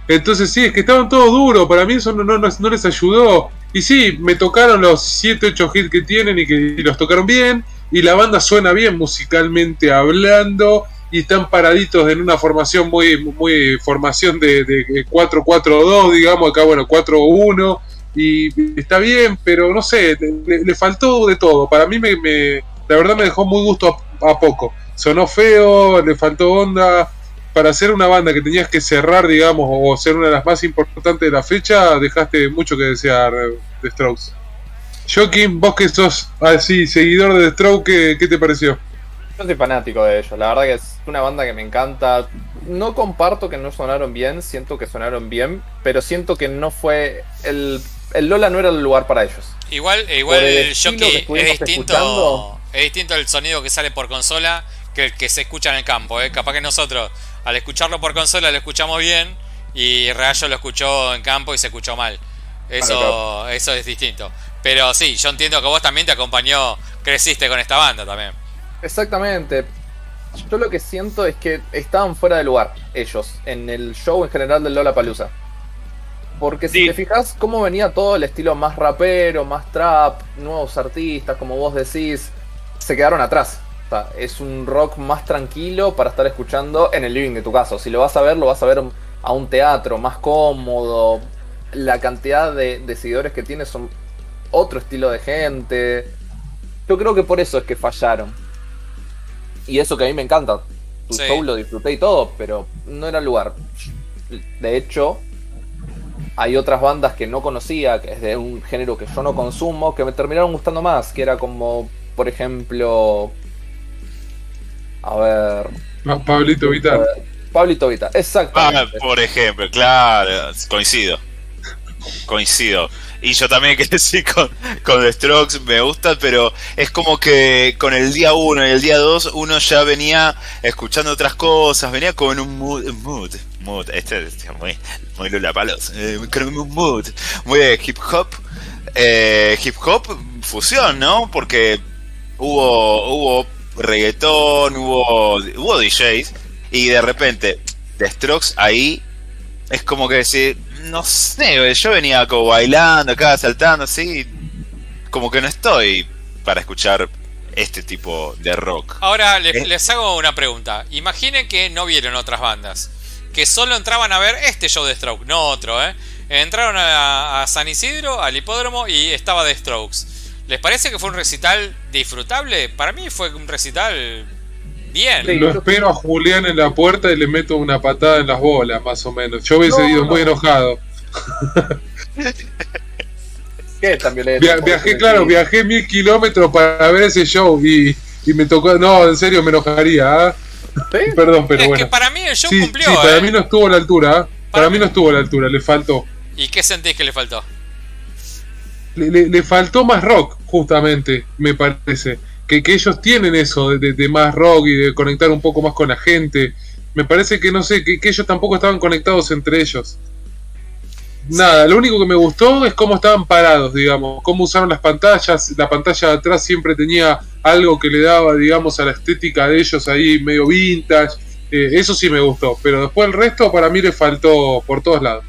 Entonces sí, es que estaban todos duros, para mí eso no, no, no, les ayudó. Y sí, me tocaron los 7, 8 hits que tienen y que los tocaron bien. Y la banda suena bien musicalmente hablando. Y están paraditos en una formación muy, muy formación de, de 4-4-2, digamos, acá bueno, 4-1 y está bien, pero no sé, le, faltó de todo. Para mí, me, la verdad, me dejó muy gusto a, poco. Sonó feo, le faltó onda. Para ser una banda que tenías que cerrar, digamos, o ser una de las más importantes de la fecha, dejaste mucho que desear de Strokes. Joaquín, vos que sos así, seguidor de The Strokes, ¿qué, te pareció? Yo soy fanático de ellos, la verdad que es una banda que me encanta. No comparto que no sonaron bien, siento que sonaron bien, pero siento que no fue el el Lola no era el lugar para ellos. Igual, igual el jockey es distinto, es distinto el sonido que sale por consola que el que se escucha en el campo. ¿eh? Capaz que nosotros al escucharlo por consola lo escuchamos bien y Rayo lo escuchó en campo y se escuchó mal. Eso, eso es distinto. Pero sí, yo entiendo que vos también te acompañó, creciste con esta banda también. Exactamente. Yo lo que siento es que estaban fuera de lugar ellos en el show en general del Lola Palusa. Porque si te fijas cómo venía todo el estilo más rapero, más trap, nuevos artistas, como vos decís, se quedaron atrás. es un rock más tranquilo para estar escuchando en el living de tu casa. Si lo vas a ver, lo vas a ver a un teatro más cómodo. La cantidad de, seguidores que tiene son otro estilo de gente. Yo creo que por eso es que fallaron. Y eso que a mí me encanta. Tu show lo disfruté y todo, pero no era el lugar. De hecho, hay otras bandas que no conocía, que es de un género que yo no consumo, que me terminaron gustando más, que era como, por ejemplo, a ver... Pablito Vital. Pablito Vital, exactamente. Ah, por ejemplo, claro, coincido. Coincido. Y yo también que sí con, con The Strokes me gusta, pero es como que con el día 1 y el día 2 uno ya venía escuchando otras cosas, venía como en un mood, mood, mood este es muy, muy Lula Palos, eh, mood, muy de hip hop, eh, hip hop fusión, ¿no? Porque hubo, hubo reggaetón, hubo, hubo DJs y de repente The Strokes ahí es como que decir, no sé, yo venía como bailando acá, saltando así, como que no estoy para escuchar este tipo de rock. Ahora les, hago una pregunta. Imaginen que no vieron otras bandas, que solo entraban a ver este show de Strokes, no otro, ¿eh? Entraron a, San Isidro, al hipódromo y estaba de Strokes. ¿Les parece que fue un recital disfrutable? Para mí fue un recital Bien. Lo espero a Julián en la puerta y le meto una patada en las bolas, más o menos. Yo hubiese ido muy enojado. ¿Qué también viajé, claro, viajé mil kilómetros para ver ese show y, me tocó. No, en serio me enojaría. Perdón, pero bueno. que para mí el show cumplió. Sí, para ¿eh? mí no estuvo a la altura. ¿ah? Para, mí no estuvo a la altura, le faltó. ¿Y qué sentís que le faltó? le faltó más rock, justamente, me parece que, ellos tienen eso de, más rock y de conectar un poco más con la gente. Me parece que no sé, que, ellos tampoco estaban conectados entre ellos. Nada, lo único que me gustó es cómo estaban parados, digamos, cómo usaron las pantallas. La pantalla de atrás siempre tenía algo que le daba, digamos, a la estética de ellos ahí medio vintage. Eh, eso sí me gustó, pero después el resto para mí le faltó por todos lados.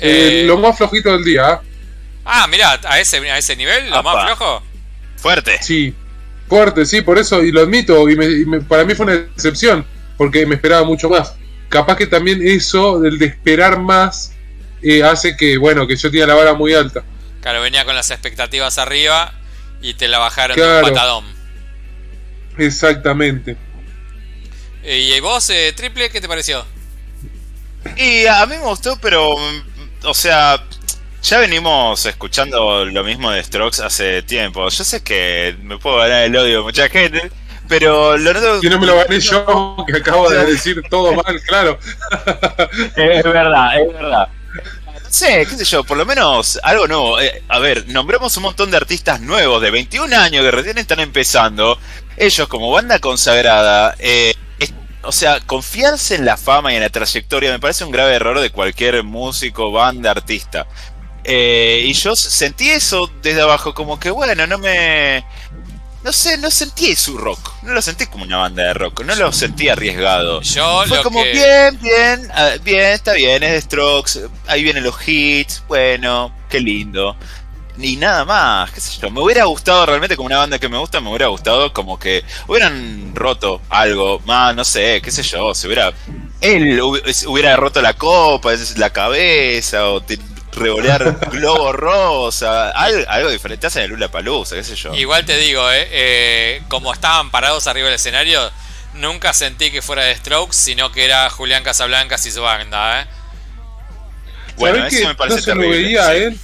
Eh, lo más flojito del día. ¿ah? ah, mirá, a ese, a ese nivel, lo más flojo. Fuerte. Sí, fuerte, sí, por eso, y lo admito, y, para mí fue una excepción, porque me esperaba mucho más. Capaz que también eso, del de esperar más, eh, hace que, bueno, que yo tenía la vara muy alta. Claro, venía con las expectativas arriba y te la bajaron de un patadón. Exactamente. ¿Y vos, eh, Triple, qué te pareció? Y a mí me gustó, pero, o sea, ya venimos escuchando lo mismo de Strokes hace tiempo. Yo sé que me puedo ganar el odio de mucha gente, pero lo noto... Si no me lo gané yo, que acabo de decir todo mal, claro. Es verdad, es verdad. Sé, qué sé yo, por lo menos algo nuevo. Eh, a ver, nombramos un montón de artistas nuevos de 21 años que recién están empezando. Ellos como banda consagrada, eh, o sea, confiarse en la fama y en la trayectoria me parece un grave error de cualquier músico, banda, artista Eh, y yo sentí eso desde abajo, como que bueno, no me. No sé, no sentí su rock. No lo sentí como una banda de rock. No lo sentí arriesgado. Yo Fue como bien, bien, ah, bien, está bien, es de Strokes. Ahí vienen los hits. Bueno, qué lindo. Ni nada más, qué sé yo. Me hubiera gustado realmente como una banda que me gusta, me hubiera gustado como que hubieran roto algo más, no sé, qué sé yo. Se hubiera. Él hubiera roto la copa, la cabeza, o revolear globo rosa, algo, diferente. Hacen el Lula Palusa, qué sé yo. Igual te digo, eh, eh, como estaban parados arriba del escenario, nunca sentí que fuera de Strokes, sino que era Julián Casablancas y su banda, ¿eh? Bueno, eso me parece no se lo veía a él?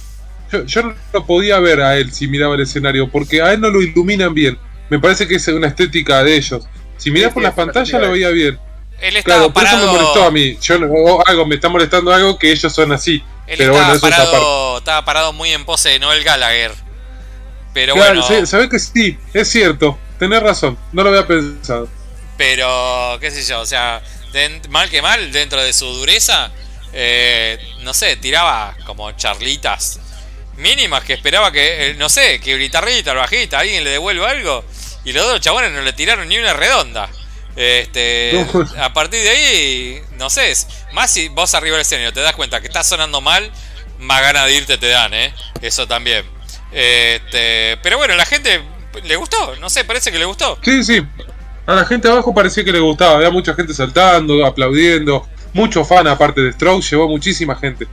Yo, no lo podía ver a él si miraba el escenario, porque a él no lo iluminan bien. Me parece que es una estética de ellos. Si mirás por las pantallas lo veía bien. Él claro, por eso me molestó a mí. Yo, algo, me está molestando algo que ellos son así. Él estaba, parado, estaba parado muy en pose de Noel Gallagher. Pero bueno. sabes que sí, es cierto. Tenés razón, no lo había pensado. Pero, qué sé yo, o sea, mal que mal, dentro de su dureza, eh, no sé, tiraba como charlitas mínimas que esperaba que, eh, no sé, que guitarrita, bajita, alguien le devuelva algo. Y los dos chabones no le tiraron ni una redonda. Este, a partir de ahí, no sé, más si vos arriba del escenario te das cuenta que está sonando mal, más ganas de irte te dan, ¿eh? Eso también. Este, pero bueno, la gente le gustó, no sé, parece que le gustó. Sí, sí. A la gente abajo parecía que le gustaba, había mucha gente saltando, aplaudiendo, mucho fan aparte de Strokes, llevó muchísima gente.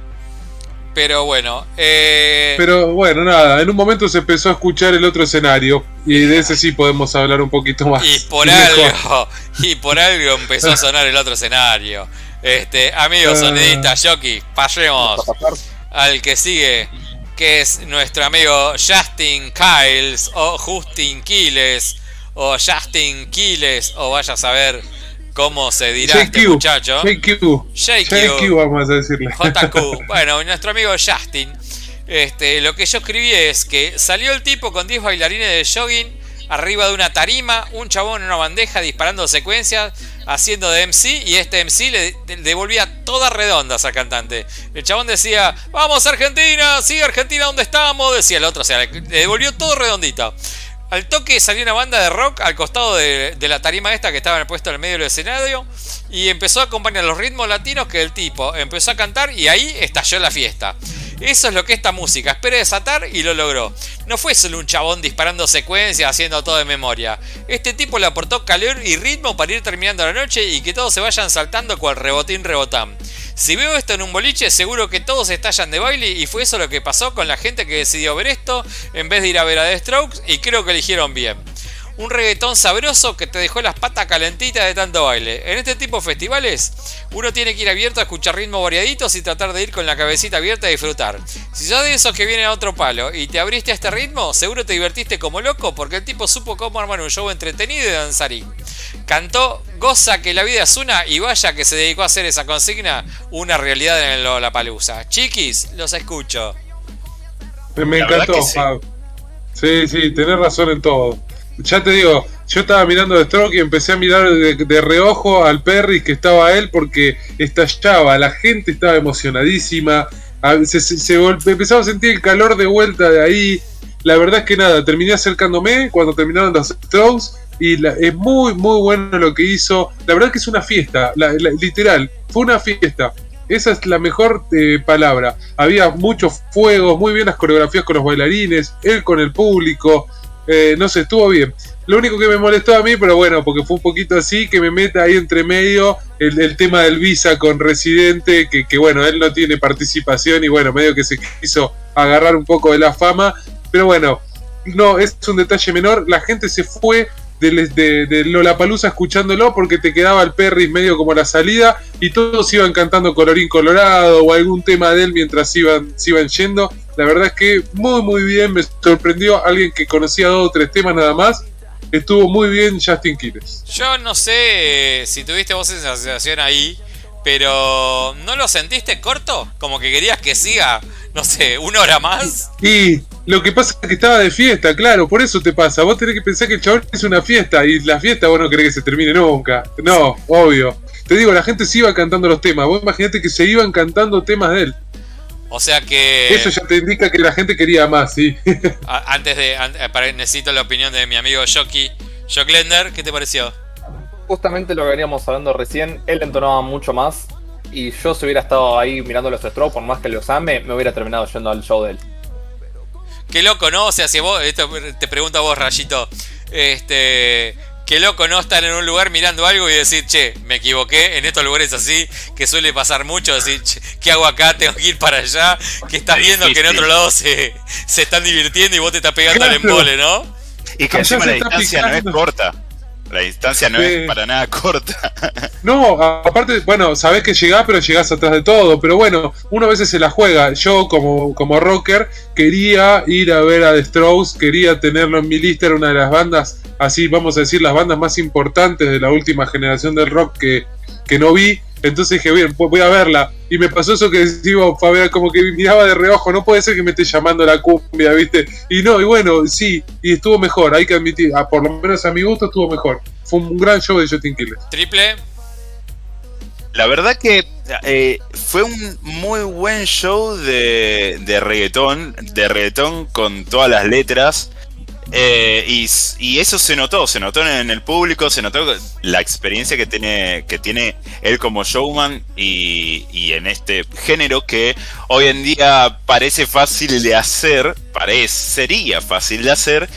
Pero bueno. Eh... Pero bueno, nada, en un momento se empezó a escuchar el otro escenario. Y de ese sí podemos hablar un poquito más. Y por algo, y por algo empezó a sonar el otro escenario. Este, amigos ah. sonidistas, jockey, pasemos al que sigue, que es nuestro amigo Justin Kyles, o Justin Quiles, o Justin Quiles, o vaya a saber ¿Cómo se dirá este muchacho? JQ. JQ. vamos a decirle. JQ. Bueno, nuestro amigo Justin. Este, lo que yo escribí es que salió el tipo con 10 bailarines de jogging arriba de una tarima, un chabón en una bandeja disparando secuencias, haciendo de MC y este MC le devolvía todas redondas al cantante. El chabón decía, vamos Argentina, sí Argentina, ¿dónde estamos? Decía el otro, o sea, le devolvió todo redondito. Al toque salió una banda de rock al costado de, la tarima esta que estaba puesto en el medio del escenario y empezó a acompañar los ritmos latinos que el tipo empezó a cantar y ahí estalló la fiesta. Eso es lo que esta música espera desatar y lo logró. No fue solo un chabón disparando secuencias haciendo todo de memoria. Este tipo le aportó calor y ritmo para ir terminando la noche y que todos se vayan saltando cual rebotín rebotán. Si veo esto en un boliche, seguro que todos estallan de baile y fue eso lo que pasó con la gente que decidió ver esto en vez de ir a ver a The Strokes y creo que eligieron bien. Un reggaetón sabroso que te dejó las patas calentitas de tanto baile. En este tipo de festivales, uno tiene que ir abierto a escuchar ritmos variaditos y tratar de ir con la cabecita abierta a disfrutar. Si sos de esos que vienen a otro palo y te abriste a este ritmo, seguro te divertiste como loco porque el tipo supo cómo armar un show entretenido y danzarín. Cantó Goza que la vida es una y vaya que se dedicó a hacer esa consigna una realidad en la palusa. Chiquis, los escucho. Me, encantó, sí. sí, tenés razón en todo ya te digo, yo estaba mirando de Stroke y empecé a mirar de, reojo al Perry que estaba él porque estallaba, la gente estaba emocionadísima, se, empezaba a sentir el calor de vuelta de ahí. La verdad es que nada, terminé acercándome cuando terminaron los Strokes y es muy, muy bueno lo que hizo. La verdad que es una fiesta, literal, fue una fiesta. Esa es la mejor eh, palabra. Había muchos fuegos, muy bien las coreografías con los bailarines, él con el público. Eh, no sé, estuvo bien. Lo único que me molestó a mí, pero bueno, porque fue un poquito así, que me meta ahí entre medio el, tema del visa con residente, que, bueno, él no tiene participación y bueno, medio que se quiso agarrar un poco de la fama. Pero bueno, no, es un detalle menor. La gente se fue de, de, de escuchándolo porque te quedaba el Perry medio como la salida y todos iban cantando Colorín Colorado o algún tema de él mientras iban, se iban yendo. La verdad es que muy muy bien, me sorprendió alguien que conocía dos o tres temas nada más. Estuvo muy bien Justin Quiles. Yo no sé si tuviste vos esa sensación ahí, pero ¿no lo sentiste corto? Como que querías que siga, no sé, una hora más. Y lo que pasa es que estaba de fiesta, claro, por eso te pasa. Vos tenés que pensar que el chabón es una fiesta y la fiesta vos no querés que se termine nunca. No, obvio. Te digo, la gente se iba cantando los temas. Vos imaginate que se iban cantando temas de él. O sea que. Eso ya te indica que la gente quería más, sí. antes de. Eh, necesito la opinión de mi amigo Jockey. Jocklender, ¿qué te pareció? Justamente lo que veníamos hablando recién, él entonaba mucho más. Y yo, si hubiera estado ahí mirando los strokes, por más que los ame, me hubiera terminado yendo al show de él. Qué loco, ¿no? O sea, si vos. Esto te pregunto a vos, Rayito. Este Qué loco no estar en un lugar mirando algo y decir, che, me equivoqué, en estos lugares así, que suele pasar mucho, decir, che, ¿qué hago acá? Tengo que ir para allá, que estás viendo que en otro lado se, se están divirtiendo y vos te estás pegando al embole, ¿no? Y que encima la distancia no es corta. La distancia no es para nada corta. No, aparte, bueno, sabés que llegás, pero llegás atrás de todo. Pero bueno, uno a veces se la juega. Yo, como, como rocker, quería ir a ver a The Strokes, quería tenerlo en mi lista, era una de las bandas, así vamos a decir, las bandas más importantes de la última generación del rock que, que no vi. Entonces dije, bien, voy a verla. Y me pasó eso que digo, Fabián, como que miraba de reojo, no puede ser que me esté llamando la cumbia, ¿viste? Y no, y bueno, sí, y estuvo mejor, hay que admitir, ah, por lo menos a mi gusto estuvo mejor. Fue un gran show de Justin Killer. Triple. La verdad que eh, fue un muy buen show de, de reggaetón, de reggaetón con todas las letras. Eh, y, eso se notó, se notó en el público, se notó la experiencia que tiene, que tiene él como showman y, en este género que hoy en día parece fácil de hacer, parecería fácil de hacer,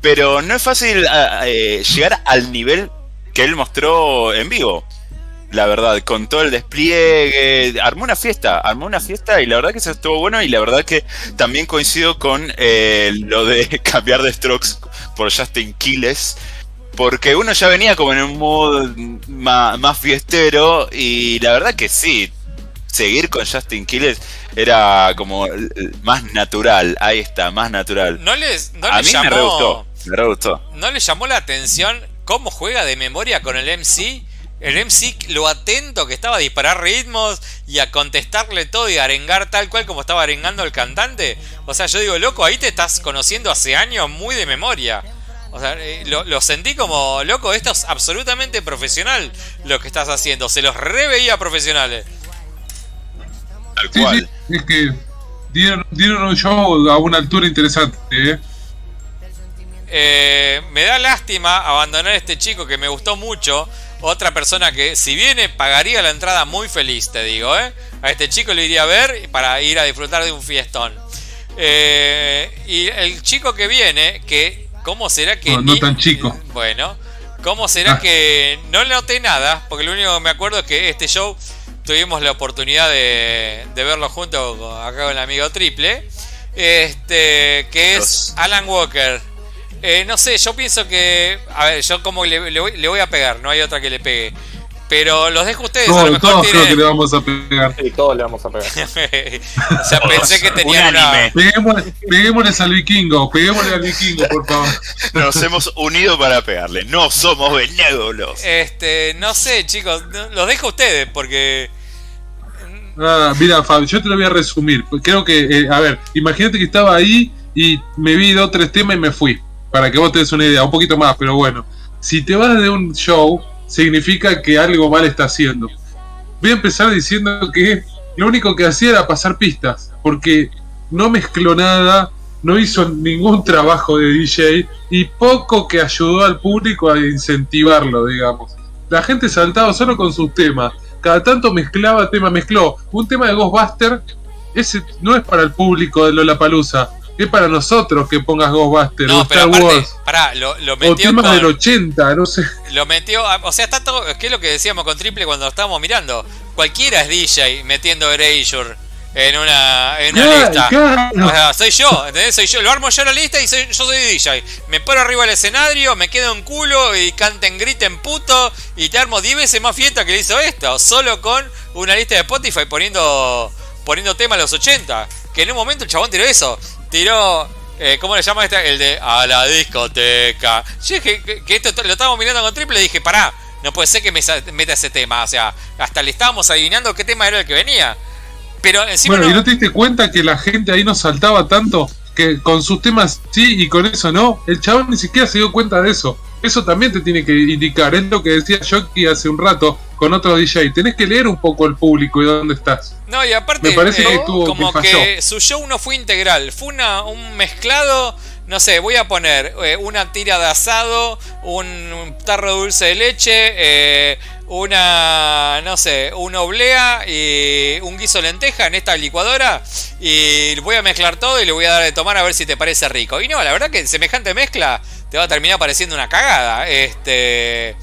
pero no es fácil eh, llegar al nivel que él mostró en vivo la verdad, con todo el despliegue, armó una fiesta, armó una fiesta y la verdad que eso estuvo bueno y la verdad que también coincido con eh, lo de cambiar de Strokes por Justin Quiles, porque uno ya venía como en un mood más, fiestero y la verdad que sí, seguir con Justin Quiles era como más natural, ahí está, más natural. No les, A mí me gustó, me gustó. ¿No le llamó la atención cómo juega de memoria con el MC? El MC lo atento que estaba a disparar ritmos y a contestarle todo y a arengar tal cual como estaba arengando el cantante. O sea, yo digo, loco, ahí te estás conociendo hace años muy de memoria. O sea, eh, lo, sentí como, loco, esto es absolutamente profesional lo que estás haciendo. Se los reveía profesionales. Tal cual. es que dieron, un show a una altura interesante, ¿eh? Eh, me da lástima abandonar a este chico que me gustó mucho otra persona que, si viene, pagaría la entrada muy feliz, te digo, ¿eh? A este chico lo iría a ver para ir a disfrutar de un fiestón. Eh, y el chico que viene, que, ¿cómo será que... No, tan chico. Bueno, ¿cómo será ah. que no le noté nada? Porque lo único que me acuerdo es que este show tuvimos la oportunidad de, verlo junto acá con el amigo Triple. Este, que es Alan Walker. Eh, no sé, yo pienso que. A ver, yo como le, le, voy, a pegar, no hay otra que le pegue. Pero los dejo a ustedes. a lo mejor todos creo que le vamos a pegar. Sí, todos le vamos a pegar. o sea, pensé que tenía una. Peguémosle, al vikingo, peguémosle al vikingo, por favor. Nos hemos unido para pegarle. No somos benévolos. Este, no sé, chicos. Los dejo a ustedes porque. Ah, mira, Fabio, yo te lo voy a resumir. Creo que, eh, a ver, imagínate que estaba ahí y me vi dos, tres temas y me fui para que vos te des una idea, un poquito más, pero bueno. Si te vas de un show, significa que algo mal está haciendo. Voy a empezar diciendo que lo único que hacía era pasar pistas, porque no mezcló nada, no hizo ningún trabajo de DJ y poco que ayudó al público a incentivarlo, digamos. La gente saltaba solo con sus temas. Cada tanto mezclaba tema, mezcló un tema de Ghostbuster. Ese no es para el público de Lollapalooza es para nosotros que pongas Ghostbusters no, o Star Wars. Pará, lo, lo metió. O temas del 80, no sé. Lo metió. O sea, está todo. ¿Qué es lo que decíamos con Triple cuando estábamos mirando? Cualquiera es DJ metiendo Erasure en una, en una lista. O sea, soy yo, ¿entendés? Soy yo. Lo armo yo la lista y soy, yo soy DJ. Me paro arriba del escenario, me quedo en culo y canten, griten puto. Y te armo 10 veces más fiesta que le hizo esto. Solo con una lista de Spotify poniendo, poniendo tema a los 80. Que en un momento el chabón tiró eso tiró. Eh, ¿Cómo le llama este? El de a la discoteca. Yo dije que, esto lo estábamos mirando con triple y dije, pará, no puede ser que me meta ese tema. O sea, hasta le estábamos adivinando qué tema era el que venía. Pero encima. Bueno, ¿y no te diste cuenta que la gente ahí no saltaba tanto? Que con sus temas sí y con eso no. El chabón ni siquiera se dio cuenta de eso. Eso también te tiene que indicar. Es lo que decía Jockey hace un rato. Con otro DJ. Tenés que leer un poco el público y dónde estás. No, y aparte, Me parece que eh, como que, su show no fue integral, fue una, un mezclado. No sé, voy a poner eh, una tira de asado, un, tarro de dulce de leche, eh, una, no sé, una oblea y un guiso de lenteja en esta licuadora y voy a mezclar todo y le voy a dar de tomar a ver si te parece rico. Y no, la verdad que semejante mezcla te va a terminar pareciendo una cagada. Este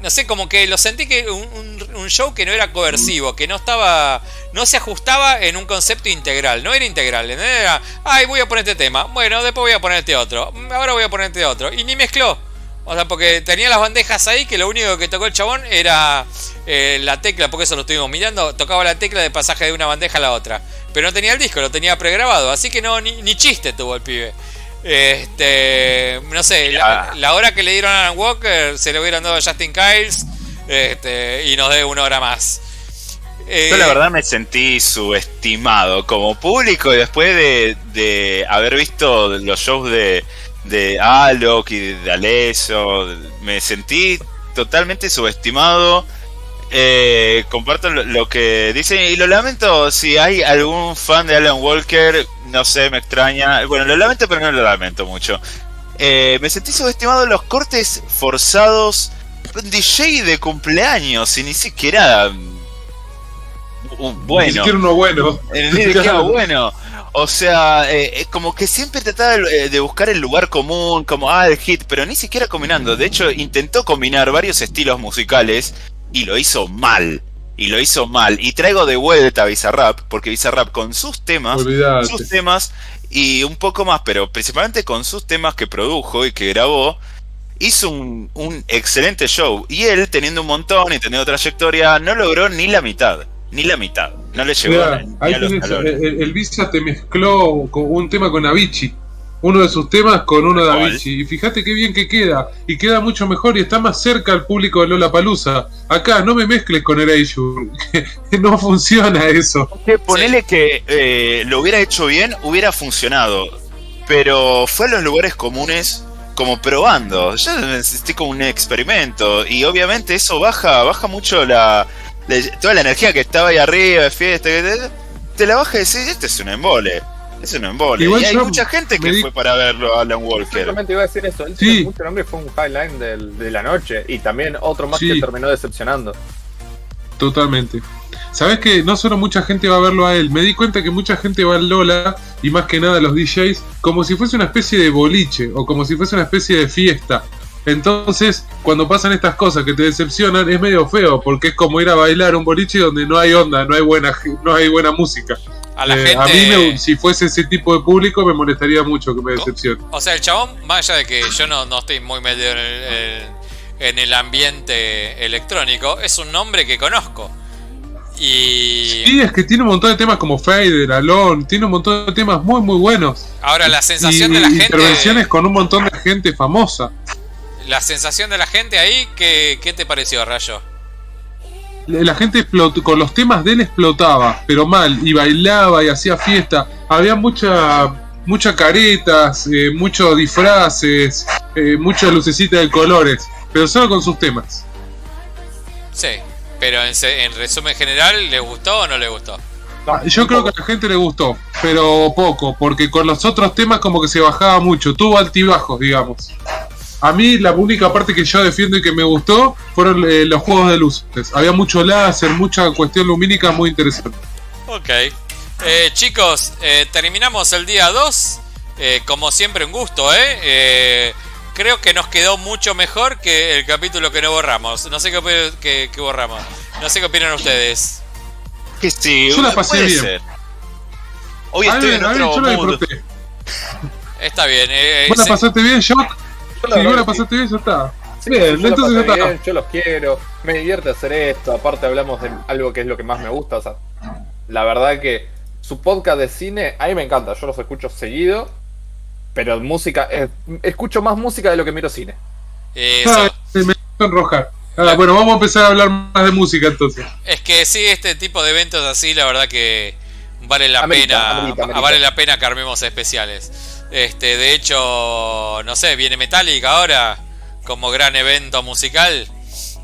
no sé, como que lo sentí que un, show que no era coercivo, que no estaba, no se ajustaba en un concepto integral, no era integral, era, ay, voy a poner este tema, bueno, después voy a poner este otro, ahora voy a poner este otro, y ni mezcló. O sea, porque tenía las bandejas ahí que lo único que tocó el chabón era eh, la tecla, porque eso lo estuvimos mirando, tocaba la tecla de pasaje de una bandeja a la otra. Pero no tenía el disco, lo tenía pregrabado, así que no, ni, ni chiste tuvo el pibe. Este, no sé, la, hora que le dieron a Alan Walker se le hubieran dado a Justin Kyles este, y nos dé una hora más. Yo la eh, verdad me sentí subestimado como público y después de, haber visto los shows de, de Alok y de Aleso, me sentí totalmente subestimado eh, comparto lo, que dicen y lo lamento si hay algún fan de Alan Walker, no sé, me extraña. Bueno, lo lamento, pero no lo lamento mucho. Eh, me sentí subestimado en los cortes forzados. DJ de cumpleaños y ni siquiera. bueno. Ni siquiera uno bueno. Ni siquiera bueno. O sea, eh, como que siempre trataba de buscar el lugar común, como, ah, el hit, pero ni siquiera combinando. De hecho, intentó combinar varios estilos musicales y lo hizo mal. Y lo hizo mal. Y traigo de vuelta a Bizarrap, porque Bizarrap con sus temas, sus temas y un poco más, pero principalmente con sus temas que produjo y que grabó, hizo un, excelente show. Y él, teniendo un montón y teniendo trayectoria, no logró ni la mitad. Ni la mitad. No le llegó ni, a los el, el, Visa te mezcló con un tema con Avicii uno de sus temas con uno de Avicii. Y fíjate qué bien que queda. Y queda mucho mejor y está más cerca al público de Lola Palusa. Acá no me mezcles con Erasure. no funciona eso. Que ponele que eh, lo hubiera hecho bien, hubiera funcionado. Pero fue a los lugares comunes como probando. Yo necesité como un experimento. Y obviamente eso baja, baja mucho la, toda la energía que estaba ahí arriba de fiesta. Te la baja y decís, este es un embole. Es un embole. y hay mucha gente que fue para verlo a Alan Walker. Simplemente iba a decir eso. sí. mucho nombre fue un highline de la noche. Y también otro más que terminó decepcionando. Totalmente. Sabes que no solo mucha gente va a verlo a él, me di cuenta que mucha gente va al Lola y más que nada los DJs como si fuese una especie de boliche o como si fuese una especie de fiesta. Entonces, cuando pasan estas cosas que te decepcionan, es medio feo, porque es como ir a bailar un boliche donde no hay onda, no hay buena, no hay buena música. A, la eh, mí, si fuese ese tipo de público, me molestaría mucho que me decepcione. O sea, el chabón, más allá de que yo no, no estoy muy metido en el, en el ambiente electrónico, es un nombre que conozco. Y... Sí, es que tiene un montón de temas como Fader, Alone, tiene un montón de temas muy, muy buenos. Ahora, la sensación de la gente. Intervenciones con un montón de gente famosa. La sensación de la gente ahí, ¿qué, qué te pareció, Rayo? La gente explotó, con los temas de él explotaba, pero mal, y bailaba y hacía fiesta. Había mucha muchas caretas, eh, muchos disfraces, eh, muchas lucecitas de colores, pero solo con sus temas. Sí, pero en, en resumen general, ¿le gustó o no le gustó? Ah, yo creo que a la gente le gustó, pero poco, porque con los otros temas como que se bajaba mucho, tuvo altibajos, digamos. A mí la única parte que yo defiendo y que me gustó fueron eh, los juegos de luces. Había mucho láser, mucha cuestión lumínica muy interesante. Ok. Eh, chicos, eh, terminamos el día 2. como siempre, un gusto, ¿eh? Creo que nos quedó mucho mejor que el capítulo que no borramos. No sé qué, qué, borramos. No sé qué opinan ustedes. Que sí, yo la pasé bien. Hoy estoy en otro Está bien. ¿Vos la pasaste bien, Shock? Si vos la pasaste bien, ya está. bien, entonces ya está. yo los quiero, me divierte hacer esto, aparte hablamos de algo que es lo que más me gusta, o sea, la verdad que su podcast de cine, a mí me encanta, yo los escucho seguido, pero música, eh, escucho más música de lo que miro cine. Eso. Ah, me enrojar. Ah, bueno, vamos a empezar a hablar más de música entonces. Es que sí, este tipo de eventos así, la verdad que vale la pena, vale la pena que armemos especiales. Este, de hecho, no sé, viene Metallica ahora como gran evento musical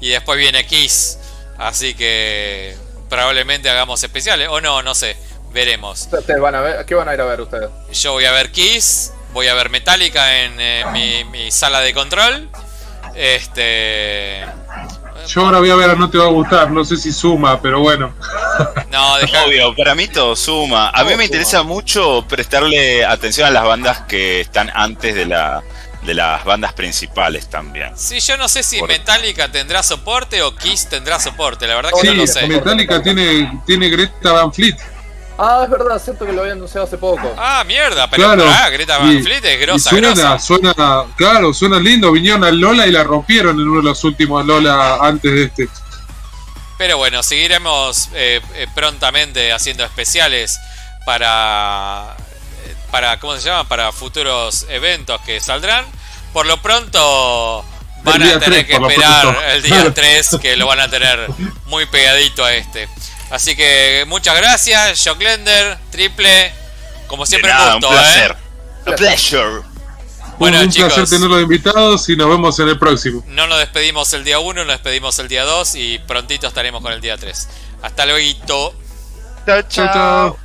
y después viene Kiss. Así que probablemente hagamos especiales. O no, no sé. Veremos. ¿Ustedes van a ver? ¿Qué van a ir a ver ustedes? Yo voy a ver Kiss. Voy a ver Metallica en mi, mi sala de control. Este. Yo ahora voy a ver, no te va a gustar, no sé si suma, pero bueno. No, deja... Obvio, para mí todo suma. A mí me interesa mucho prestarle atención a las bandas que están antes de la de las bandas principales también. Sí, yo no sé si Metallica tendrá soporte o Kiss tendrá soporte, la verdad que no lo sé. Metallica tiene, tiene Greta Van Fleet. Ah, es verdad, cierto que lo había anunciado hace poco. Ah, mierda, pero claro, Greta Van Fleet es grosa, suena, grosa. Suena, claro, suena lindo. Vinieron al Lola y la rompieron en uno de los últimos Lola antes de este. Pero bueno, seguiremos eh, eh, prontamente haciendo especiales para, eh, para, ¿cómo se llama? Para futuros eventos que saldrán. Por lo pronto van a tener que esperar el día 3, que lo van a tener muy pegadito a este. Así que muchas gracias, Joclender, triple. Como siempre, nada, punto, ¿eh? un placer. ¿eh? A un placer tenerlos invitados y nos vemos en el próximo. No nos despedimos el día 1, nos despedimos el día 2 y prontito estaremos con el día 3. Hasta luego. Chao, chao. chao.